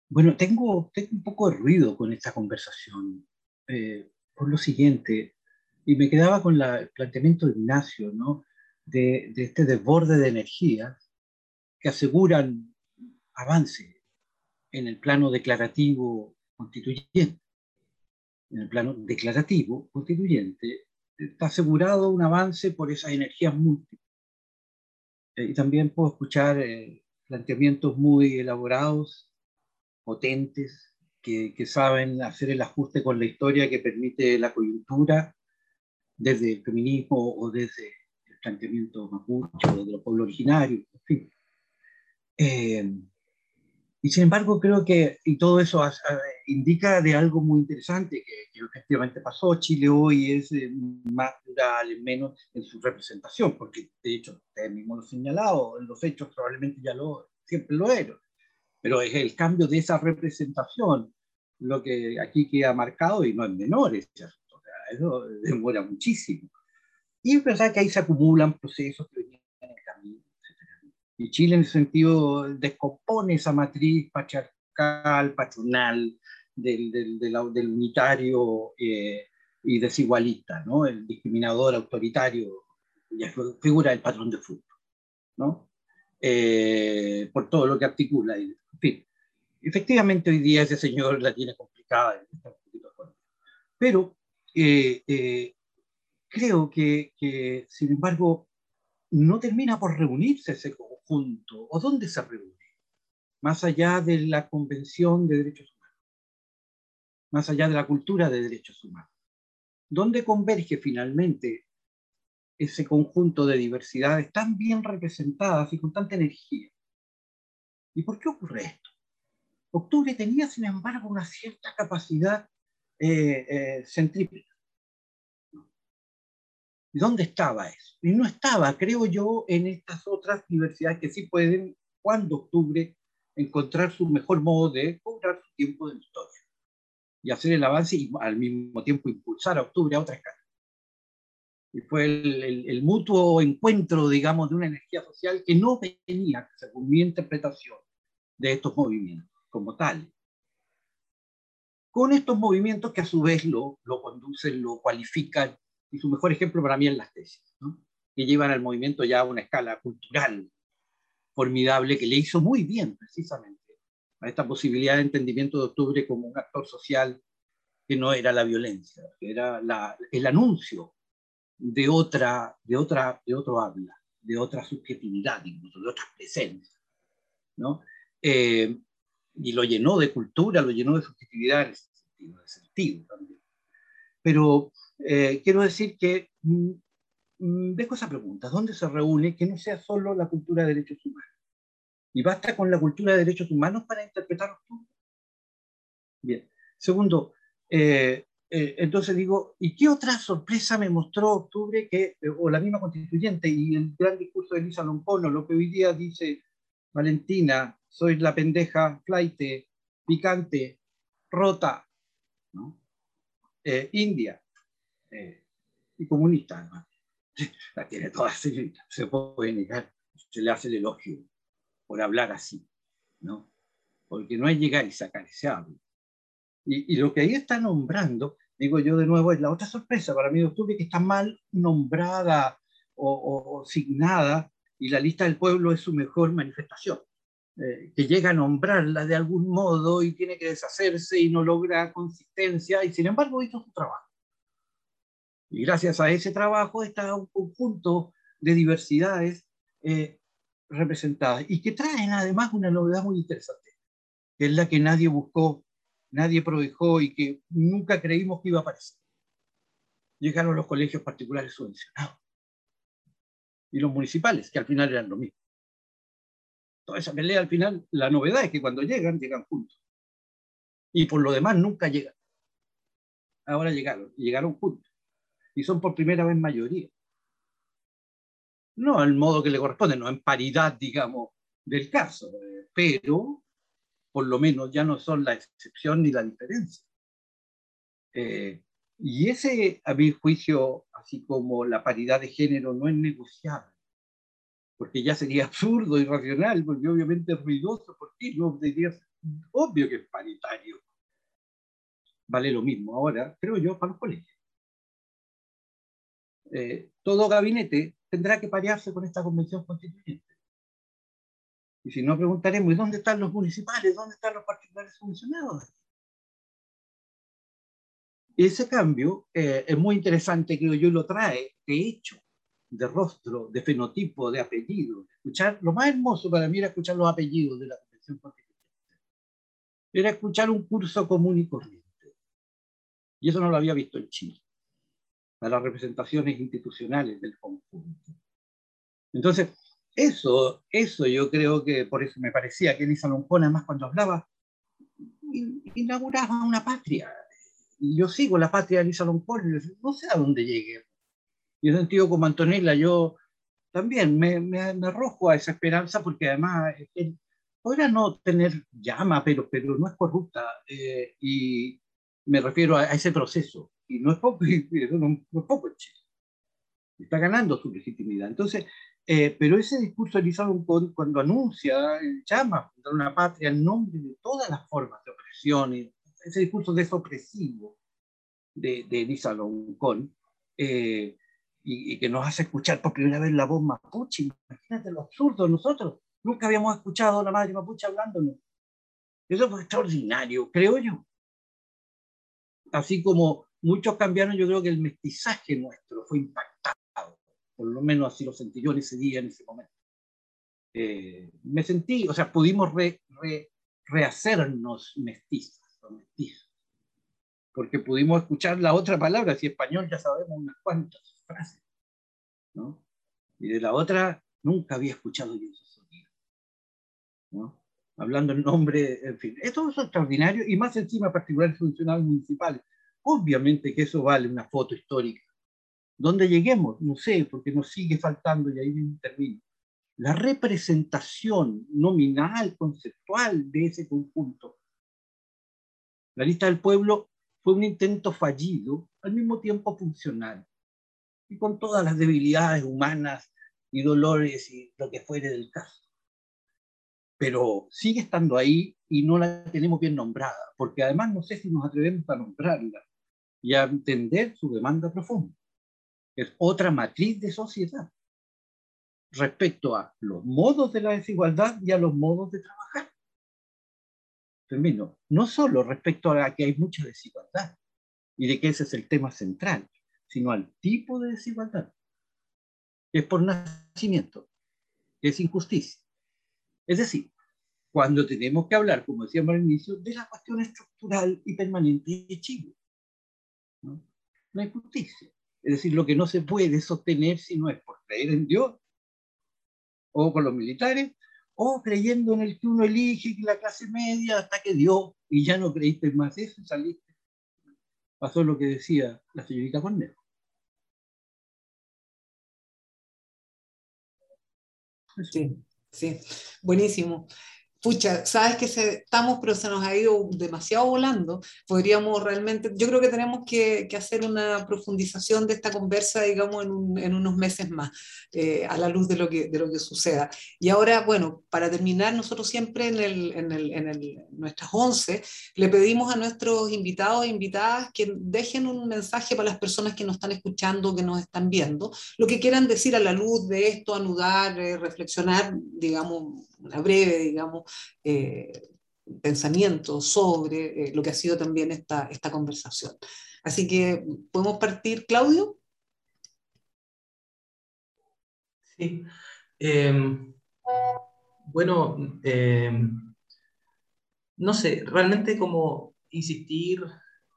bueno, tengo, un poco de ruido con esta conversación, eh, por lo siguiente, y me quedaba con la, el planteamiento de Ignacio, ¿no? de, este desborde de energía que aseguran avance en el plano declarativo constituyente. En el plano declarativo constituyente está asegurado un avance por esas energías múltiples y también puedo escuchar eh, planteamientos muy elaborados, potentes, que, que, saben hacer el ajuste con la historia que permite la coyuntura desde el feminismo o desde el planteamiento mapuche o de los pueblos originarios, en fin. Eh, y sin embargo, creo que, y todo eso indica de algo muy interesante que, que, efectivamente pasó. Chile hoy es eh, más plural, menos en su representación, porque de hecho, usted mismo lo señalado, en los hechos probablemente ya lo, siempre lo era. Pero es el cambio de esa representación lo que aquí queda marcado y no es menor. O sea, eso demora muchísimo. Y es verdad que ahí se acumulan procesos que venían en el camino y Chile en ese sentido descompone esa matriz patriarcal, patronal, del, del, del, unitario eh, y desigualista, ¿no? el discriminador autoritario, ya figura el patrón de fútbol, ¿no? Eh, por todo lo que articula. En fin, efectivamente hoy día ese señor la tiene complicada, pero eh, creo que, que, sin embargo, no termina por reunirse ese ¿O dónde se reúne? Más allá de la Convención de Derechos Humanos, más allá de la cultura de derechos humanos. ¿Dónde converge finalmente ese conjunto de diversidades tan bien representadas y con tanta energía? ¿Y por qué ocurre esto? Octubre tenía, sin embargo, una cierta capacidad eh, eh. ¿Y dónde estaba eso? Y no estaba, creo yo, en estas otras diversidades que sí pueden, cuando octubre, encontrar su mejor modo de cobrar su tiempo de historia y hacer el avance y al mismo tiempo impulsar a octubre a otra escala. Y fue el, el, el mutuo encuentro, digamos, de una energía social que no venía, según mi interpretación, de estos movimientos como tal. Con estos movimientos que a su vez lo, lo conducen, lo cualifican y su mejor ejemplo para mí es las tesis, ¿no? que llevan al movimiento ya a una escala cultural formidable que le hizo muy bien precisamente a esta posibilidad de entendimiento de octubre como un actor social que no era la violencia, que era la, el anuncio de otra, de otra, de otro habla, de otra subjetividad, incluso de otras presencias, ¿no? Eh, y lo llenó de cultura, lo llenó de subjetividad en ese sentido, de sentido también. Pero eh, quiero decir que mm, mm, dejo esa pregunta, ¿dónde se reúne que no sea solo la cultura de derechos humanos? ¿Y basta con la cultura de derechos humanos para interpretar octubre? Bien. Segundo, eh, eh, entonces digo, ¿y qué otra sorpresa me mostró octubre que, o la misma constituyente y el gran discurso de Elisa Lompono, lo que hoy día dice Valentina, soy la pendeja flaite, picante, rota. India, eh, y comunista además. [LAUGHS] La tiene toda señorita, se puede negar, se le hace el elogio por hablar así, ¿no? Porque no es llegar y sacar ese hablo. Y, y, lo que ahí está nombrando, digo yo de nuevo, es la otra sorpresa para mí de octubre, que está mal nombrada o, o, o signada y la lista del pueblo es su mejor manifestación. Eh, que llega a nombrarla de algún modo y tiene que deshacerse y no logra consistencia y sin embargo hizo su trabajo. Y gracias a ese trabajo está un conjunto de diversidades eh, representadas y que traen además una novedad muy interesante, que es la que nadie buscó nadie prohijó y que nunca creímos que iba a aparecer. Llegaron los colegios particulares subvencionados y los municipales, que al final eran lo mismo. Toda esa pelea al final, la novedad es que cuando llegan, llegan juntos. Y por lo demás nunca llegan. Ahora llegaron, llegaron juntos. Y son por primera vez mayoría. No al modo que le corresponde, no en paridad, digamos, del caso, pero por lo menos ya no son la excepción ni la diferencia. Eh, y ese, a mi juicio, así como la paridad de género, no es negociable, porque ya sería absurdo, irracional, porque obviamente es ruidoso, porque no diría, obvio que es paritario. Vale lo mismo ahora, creo yo, para los colegios. Eh, todo gabinete tendrá que parearse con esta convención constituyente. Y si no, preguntaremos, ¿y dónde están los municipales? ¿Dónde están los particulares funcionados? Ese cambio eh, es muy interesante, creo yo, lo trae de hecho, de rostro, de fenotipo, de apellido. Escuchar, lo más hermoso para mí era escuchar los apellidos de la Convención Constituyente. Era escuchar un curso común y corriente. Y eso no lo había visto en Chile, a las representaciones institucionales del conjunto. Entonces, eso, eso yo creo que por eso me parecía que Elisa Loncón, además cuando hablaba, inauguraba una patria. Y yo sigo la patria de Elisa Loncón no sé a dónde llegue. Y en sentido como Antonella, yo también me, me, arrojo a esa esperanza porque además él, podrá no tener llama, pero, pero no es corrupta. Eh, y me refiero a, ese proceso. Y no es poco, [LAUGHS] no, no es poco en Chile. Está ganando su legitimidad. Entonces, eh, pero ese discurso de Elisa cuando anuncia, llama a una patria en nombre de todas las formas de opresión, ese discurso desopresivo de, de Elisa Loncón, eh, y, que nos hace escuchar por primera vez la voz mapuche. Imagínate lo absurdo, nosotros nunca habíamos escuchado a la madre mapuche hablándonos. Eso fue extraordinario, creo yo. Así como muchos cambiaron, yo creo que el mestizaje nuestro fue impactado por lo menos así lo sentí yo en ese día, en ese momento. Eh, me sentí, o sea, pudimos rehacernos mestizas o mestizos, porque pudimos escuchar la otra palabra, si español ya sabemos unas cuantas frases, ¿no? Y de la otra nunca había escuchado yo ese sonido, ¿no? Hablando en nombre, en fin, esto es extraordinario y más encima particulares funcionarios municipales. Obviamente que eso vale una foto histórica ¿Dónde lleguemos? No sé, porque nos sigue faltando, y ahí termino, la representación nominal, conceptual de ese conjunto. La lista del pueblo fue un intento fallido, al mismo tiempo funcional, y con todas las debilidades humanas y dolores y lo que fuere del caso. Pero sigue estando ahí y no la tenemos bien nombrada, porque además no sé si nos atrevemos a nombrarla y a entender su demanda profunda es otra matriz de sociedad respecto a los modos de la desigualdad y a los modos de trabajar. Termino. No solo respecto a que hay mucha desigualdad y de que ese es el tema central, sino al tipo de desigualdad, es por nacimiento, es injusticia. Es decir, cuando tenemos que hablar, como decíamos al inicio, de la cuestión estructural y permanente de Chile. ¿No? La injusticia. Es decir, lo que no se puede sostener si no es por creer en Dios o con los militares, o creyendo en el que uno elige, la clase media, hasta que Dios, y ya no creíste más eso, saliste. Pasó lo que decía la señorita Cornell. Sí, sí, buenísimo pucha, sabes que se, estamos, pero se nos ha ido demasiado volando. Podríamos realmente, yo creo que tenemos que, que hacer una profundización de esta conversa, digamos, en, en unos meses más, eh, a la luz de lo, que, de lo que suceda. Y ahora, bueno, para terminar, nosotros siempre en, el, en, el, en el, nuestras 11 le pedimos a nuestros invitados e invitadas que dejen un mensaje para las personas que nos están escuchando, que nos están viendo, lo que quieran decir a la luz de esto, anudar, eh, reflexionar, digamos, una breve, digamos, eh, pensamiento sobre eh, lo que ha sido también esta, esta conversación. Así que, ¿podemos partir, Claudio? Sí. Em, bueno, em, no sé, realmente como insistir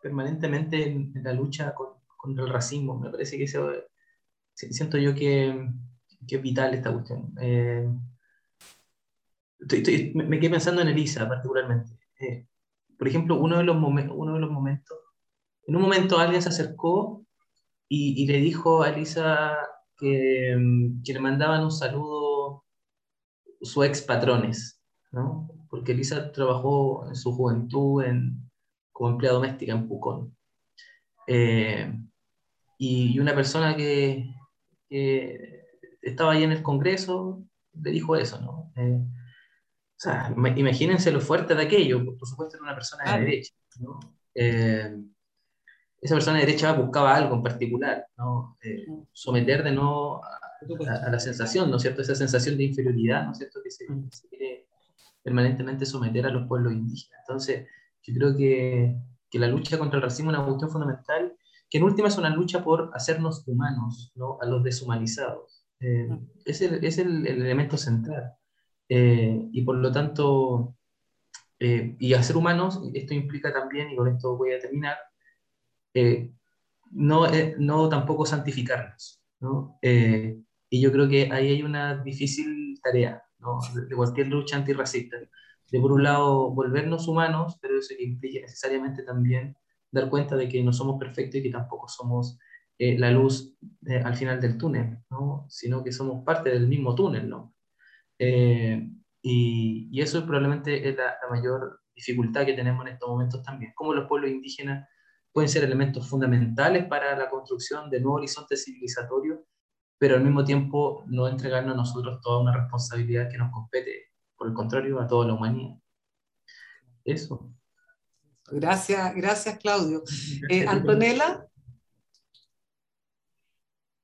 permanentemente en, la lucha contra el racismo. Me parece que eso, siento yo que, que, es vital esta cuestión. Eh, me, quedé pensando en Elisa particularmente. Eh, por ejemplo, uno de, los uno de los momentos, en un momento alguien se acercó y, y le dijo a Elisa que, que, le mandaban un saludo sus ex patrones, ¿no? porque Elisa trabajó en su juventud en, como empleada doméstica en Pucón. Eh, y, una persona que, estaba ahí en el Congreso le dijo eso, ¿no? Eh, sea, imagínense lo fuerte de aquello, por supuesto era una persona de derecha, ¿no? Eh, esa persona de derecha buscaba algo en particular, ¿no? someter de no a, la sensación, ¿no es cierto? Esa sensación de inferioridad, ¿no es cierto? Que se, se quiere permanentemente someter a los pueblos indígenas. Entonces, yo creo que, que la lucha contra el racismo es una cuestión fundamental, que en última es una lucha por hacernos humanos, ¿no? a los deshumanizados. Eh, es, el, es el, elemento central. Eh, y por lo tanto, eh, y hacer humanos, esto implica también, y con esto voy a terminar, no, no tampoco santificarnos. ¿no? y yo creo que ahí hay una difícil tarea ¿no? de cualquier lucha antirracista de por un lado volvernos humanos, pero eso implica necesariamente también dar cuenta de que no somos perfectos y que tampoco somos eh, la luz eh, al final del túnel, ¿no? sino que somos parte del mismo túnel. ¿no? Eh, y, y, eso probablemente es la, mayor dificultad que tenemos en estos momentos también, cómo los pueblos indígenas pueden ser elementos fundamentales para la construcción de nuevos horizontes civilizatorios, pero al mismo tiempo no entregarnos a nosotros toda una responsabilidad que nos compete por el contrario, a toda la humanidad. Eso. Gracias, gracias Claudio. [LAUGHS] Eh, Antonella.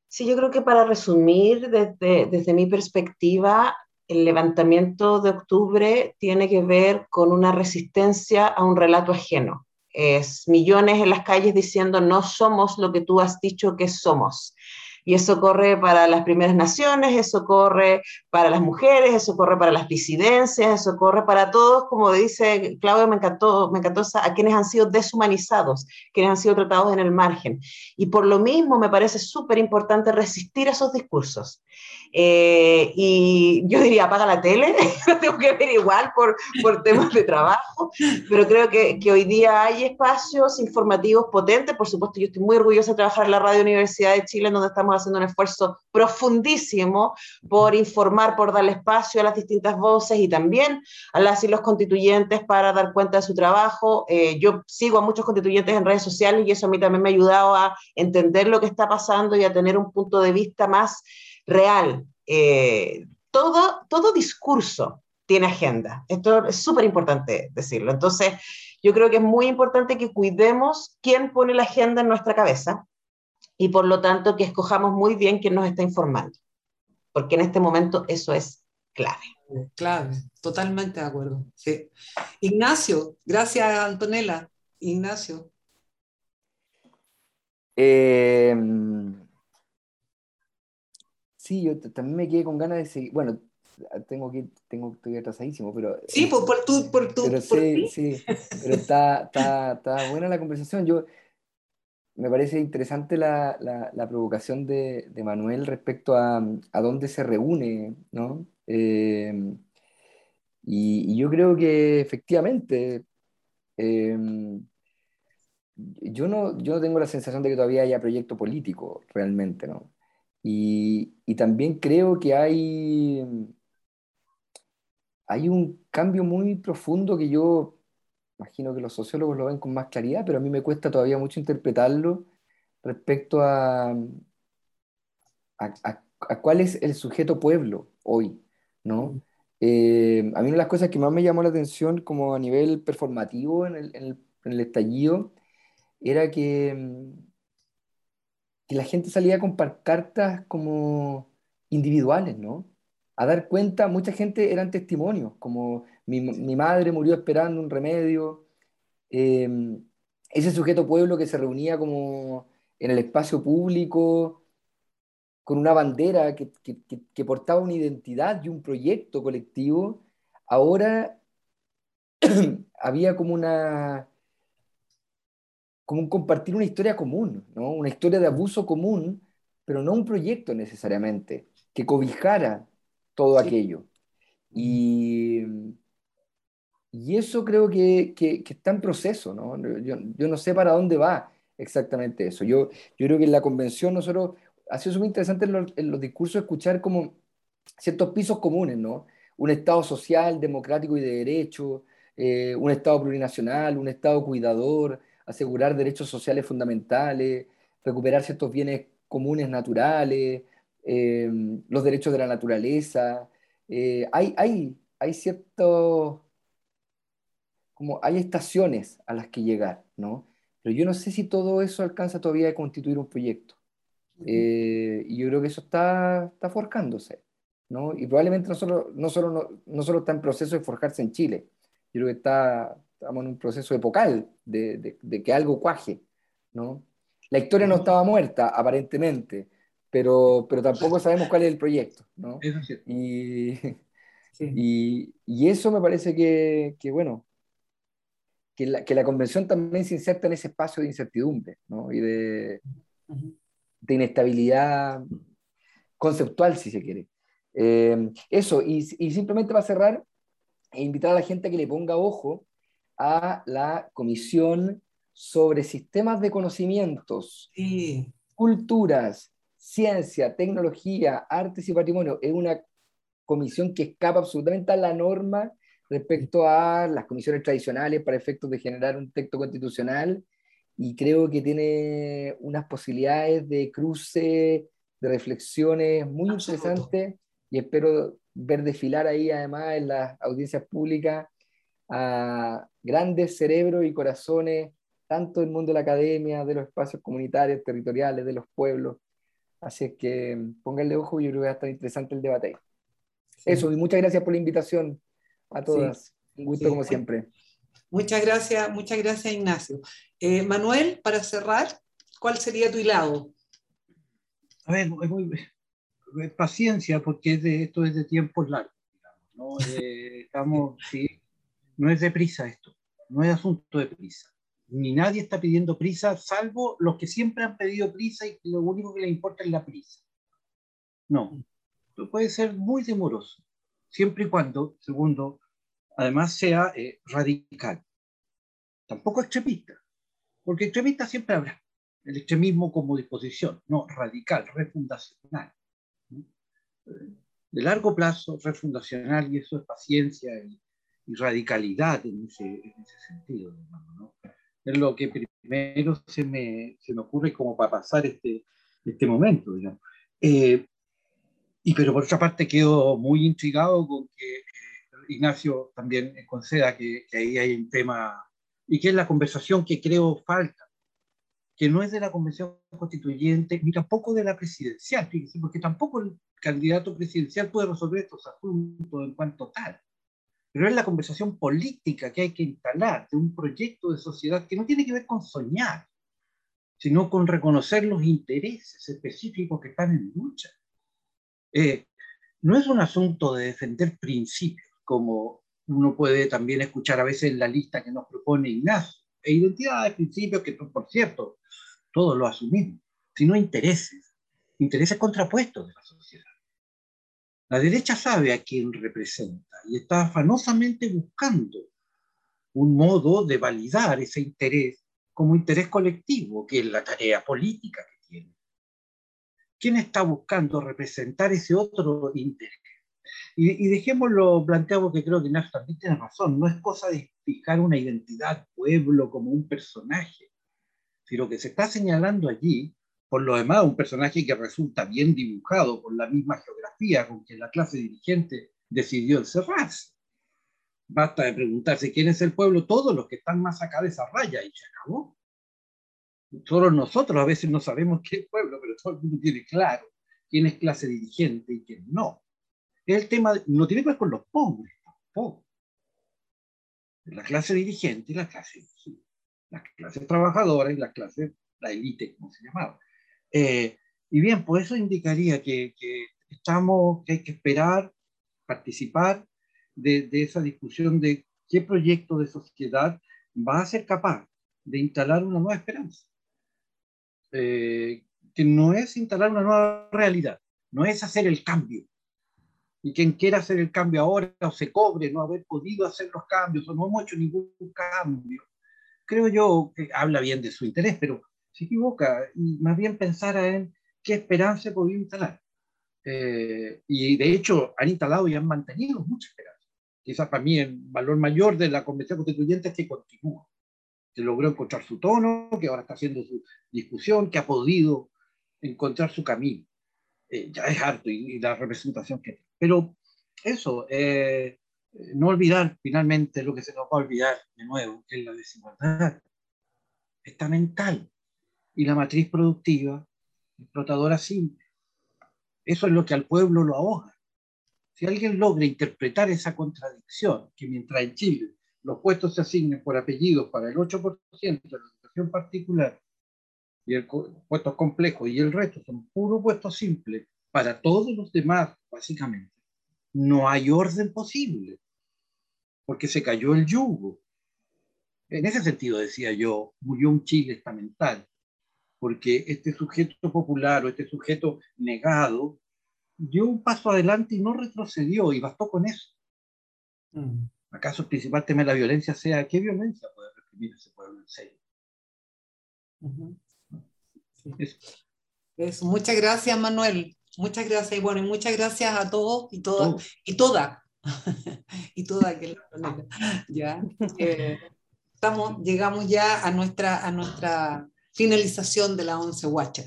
Sí, yo creo que para resumir, desde, desde mi perspectiva, el levantamiento de octubre tiene que ver con una resistencia a un relato ajeno. Es millones en las calles diciendo no somos lo que tú has dicho que somos. Y eso corre para las primeras naciones, eso corre para las mujeres, eso corre para las disidencias, eso corre para todos, como dice Claudio, me encantó, me encantó a quienes han sido deshumanizados, quienes han sido tratados en el margen. Y por lo mismo me parece súper importante resistir esos discursos. Eh, y yo diría, apaga la tele, [LAUGHS] tengo que ver igual por, por temas de trabajo, pero creo que, que, hoy día hay espacios informativos potentes. Por supuesto, yo estoy muy orgullosa de trabajar en la Radio Universidad de Chile, donde estamos haciendo un esfuerzo profundísimo por informar, por darle espacio a las distintas voces y también a las y los constituyentes para dar cuenta de su trabajo. Eh, yo sigo a muchos constituyentes en redes sociales y eso a mí también me ha ayudado a entender lo que está pasando y a tener un punto de vista más real. Eh, todo, todo discurso tiene agenda. Esto es súper importante decirlo. Entonces, yo creo que es muy importante que cuidemos quién pone la agenda en nuestra cabeza y por lo tanto que escojamos muy bien quién nos está informando, porque en este momento eso es clave. Clave, totalmente de acuerdo. Sí. Ignacio, gracias Antonella. Ignacio. Eh, Sí, yo también me quedé con ganas de seguir. Bueno, tengo que tengo estoy atrasadísimo, pero sí, por, por tu por tu pero sí, sí, pero está, está, está, buena la conversación. Yo me parece interesante la, la, provocación de, de, Manuel respecto a, a, dónde se reúne, ¿no? Eh, y, y, yo creo que efectivamente eh, yo no, yo no tengo la sensación de que todavía haya proyecto político realmente, ¿no? Y, y también creo que hay, hay un cambio muy profundo que yo imagino que los sociólogos lo ven con más claridad, pero a mí me cuesta todavía mucho interpretarlo respecto a, a, a, cuál es el sujeto pueblo hoy, ¿no? Eh, a mí una de las cosas que más me llamó la atención como a nivel performativo en el, en el, en el estallido era que que la gente salía con cartas como individuales, ¿no? A dar cuenta, mucha gente eran testimonios, como mi, mi madre murió esperando un remedio, em, ese sujeto pueblo que se reunía como en el espacio público, con una bandera que, que, que, portaba una identidad y un proyecto colectivo, ahora [CLEARS THROAT] había como una, como un compartir una historia común, ¿no? una historia de abuso común, pero no un proyecto necesariamente, que cobijara todo aquello. Y, y eso creo que, que, está en proceso, ¿no? Yo, yo, no sé para dónde va exactamente eso. Yo, yo creo que en la convención nosotros, ha sido muy interesante en los, en los discursos escuchar como ciertos pisos comunes, ¿no? Un Estado social, democrático y de derecho, eh, un Estado plurinacional, un Estado cuidador, asegurar derechos sociales fundamentales, recuperar ciertos bienes comunes naturales, eh, los derechos de la naturaleza. Eh, hay, hay, hay ciertos, como hay estaciones a las que llegar, ¿no? Pero yo no sé si todo eso alcanza todavía a constituir un proyecto. y yo creo que eso está, está forjándose. ¿no? Y probablemente no solo, no, solo, no, solo está en proceso de forjarse en Chile, yo creo que está, estamos en un proceso epocal de, de, que algo cuaje, ¿no? La historia no estaba muerta, aparentemente, pero, pero tampoco sabemos cuál es el proyecto, ¿no? Y, [LAUGHS] y, y, eso me parece que, que bueno, que la, que la, convención también se inserta en ese espacio de incertidumbre, ¿no? Y de, de inestabilidad conceptual, si se quiere. Eh, eso, y, simplemente va a cerrar e invitar a la gente a que le ponga ojo a la comisión sobre sistemas de conocimientos, culturas, ciencia, tecnología, artes y patrimonio. Es una comisión que escapa absolutamente a la norma respecto a las comisiones tradicionales para efectos de generar un texto constitucional y creo que tiene unas posibilidades de cruce, de reflexiones muy interesantes y espero ver desfilar ahí además en las audiencias públicas a grandes cerebros y corazones, tanto del mundo de la academia, de los espacios comunitarios, territoriales, de los pueblos. Así es que pónganle ojo, yo creo que va a estar interesante el debate. Eso, y muchas gracias por la invitación a todas. Un gusto como siempre. Muchas gracias, muchas gracias Ignacio. Eh, Manuel, para cerrar, ¿cuál sería tu hilado? A ver, es muy, paciencia, porque de, esto es de tiempos largos. ¿no? [LAUGHS] Eh, estamos, sí, no es de prisa esto, no es asunto de prisa. Ni nadie está pidiendo prisa, salvo los que siempre han pedido prisa y lo único que les importa es la prisa. No, puede ser muy demoroso, siempre y cuando, segundo, además sea eh, radical. Tampoco extremista, porque extremista siempre habrá. El extremismo como disposición, no, radical, refundacional de largo plazo, refundacional, y eso es paciencia y, radicalidad en ese, sentido. Es lo que primero se me, se me, ocurre como para pasar este, este momento. Eh, y pero por otra parte quedo muy intrigado con que eh, Ignacio también conceda que, que ahí hay un tema y que es la conversación que creo falta que no es de la convención constituyente ni tampoco de la presidencial, porque tampoco el candidato presidencial puede resolver estos asuntos en cuanto tal. Pero es la conversación política que hay que instalar de un proyecto de sociedad que no tiene que ver con soñar, sino con reconocer los intereses específicos que están en lucha. Eh, no es un asunto de defender principios, como uno puede también escuchar a veces en la lista que nos propone Ignacio, e identidades, principios que, por cierto, todos lo asumimos, sino intereses, intereses contrapuestos de la sociedad. La derecha sabe a quién representa y está afanosamente buscando un modo de validar ese interés como interés colectivo, que es la tarea política que tiene. ¿Quién está buscando representar ese otro interés? Y, y dejémoslo planteado que creo que Nash también tiene razón, no es cosa de fijar una identidad pueblo como un personaje, si lo que se está señalando allí, por lo demás, un personaje que resulta bien dibujado por la misma geografía con que la clase dirigente decidió encerrarse. Basta de preguntarse quién es el pueblo, todos los que están más acá de esa raya, y se acabó. Solo nosotros a veces no sabemos qué pueblo, pero todo el mundo tiene claro quién es clase dirigente y quién no. El tema no tiene que ver con los pobres, tampoco. La clase dirigente y la clase las clases y las clases, la élite, como se llamaba. Eh, y bien, pues eso indicaría que, que, estamos, que hay que esperar, participar de, de, esa discusión de qué proyecto de sociedad va a ser capaz de instalar una nueva esperanza, eh, que no es instalar una nueva realidad, no es hacer el cambio. Y quien quiera hacer el cambio ahora o se cobre no haber podido hacer los cambios o no hemos hecho ningún cambio, creo yo que habla bien de su interés, pero se equivoca y más bien pensar en qué esperanza podía instalar. Eh, y de hecho han instalado y han mantenido mucha esperanza. Quizás para mí el valor mayor de la Convención Constituyente es que continúa, que logró encontrar su tono, que ahora está haciendo su discusión, que ha podido encontrar su camino. Eh, ya es harto y, la representación que tiene. Pero eso, eh, no olvidar finalmente lo que se nos va a olvidar de nuevo, que es la desigualdad. Está mental. Y la matriz productiva, explotadora simple. Eso es lo que al pueblo lo ahoga. Si alguien logra interpretar esa contradicción, que mientras en Chile los puestos se asignen por apellidos para el 8% de la educación particular y el puestos complejos y el resto son puros puestos simples para todos los demás, básicamente, no hay orden posible, porque se cayó el yugo. En ese sentido, decía yo, murió un Chile estamental, porque este sujeto popular o este sujeto negado dio un paso adelante y no retrocedió, y bastó con eso. Mm. ¿Acaso el principal tema de la violencia sea qué violencia puede reprimir ese pueblo en serio? Muchas gracias, Manuel. Muchas gracias. Y bueno, y muchas gracias a todos y todas, y toda, [LAUGHS] y toda que ya. Eh, estamos, llegamos ya a nuestra, a nuestra finalización de la once guacha.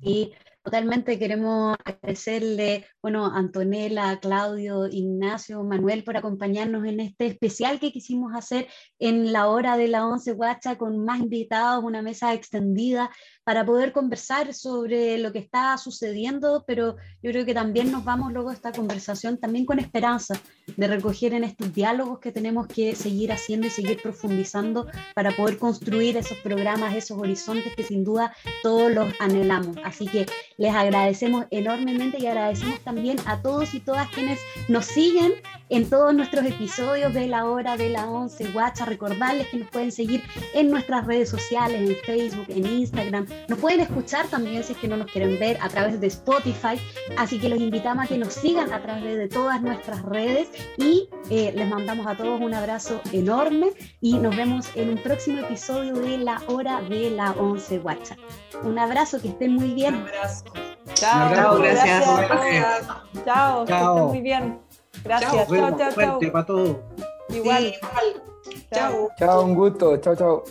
Y totalmente queremos agradecerle, bueno, Antonella, Claudio, Ignacio, Manuel por acompañarnos en este especial que quisimos hacer en la hora de la once guacha con más invitados, una mesa extendida para poder conversar sobre lo que está sucediendo, pero yo creo que también nos vamos luego a esta conversación también con esperanza de recoger en estos diálogos que tenemos que seguir haciendo y seguir profundizando para poder construir esos programas, esos horizontes que sin duda todos los anhelamos. Así que les agradecemos enormemente y agradecemos también a todos y todas quienes nos siguen en todos nuestros episodios de la hora de la 11 WhatsApp. Recordarles que nos pueden seguir en nuestras redes sociales, en Facebook, en Instagram, nos pueden escuchar también si es que no nos quieren ver a través de Spotify, así que los invitamos a que nos sigan a través de todas nuestras redes y eh, les mandamos a todos un abrazo enorme y nos vemos en un próximo episodio de La Hora de la 11 WhatsApp. Un abrazo, que estén muy bien. Un abrazo. Chao, gracias. Chao, que estén muy bien. Gracias. Chao, chao, chao. Para todos. Igual. Chao. Chao, un gusto. Chao, chao.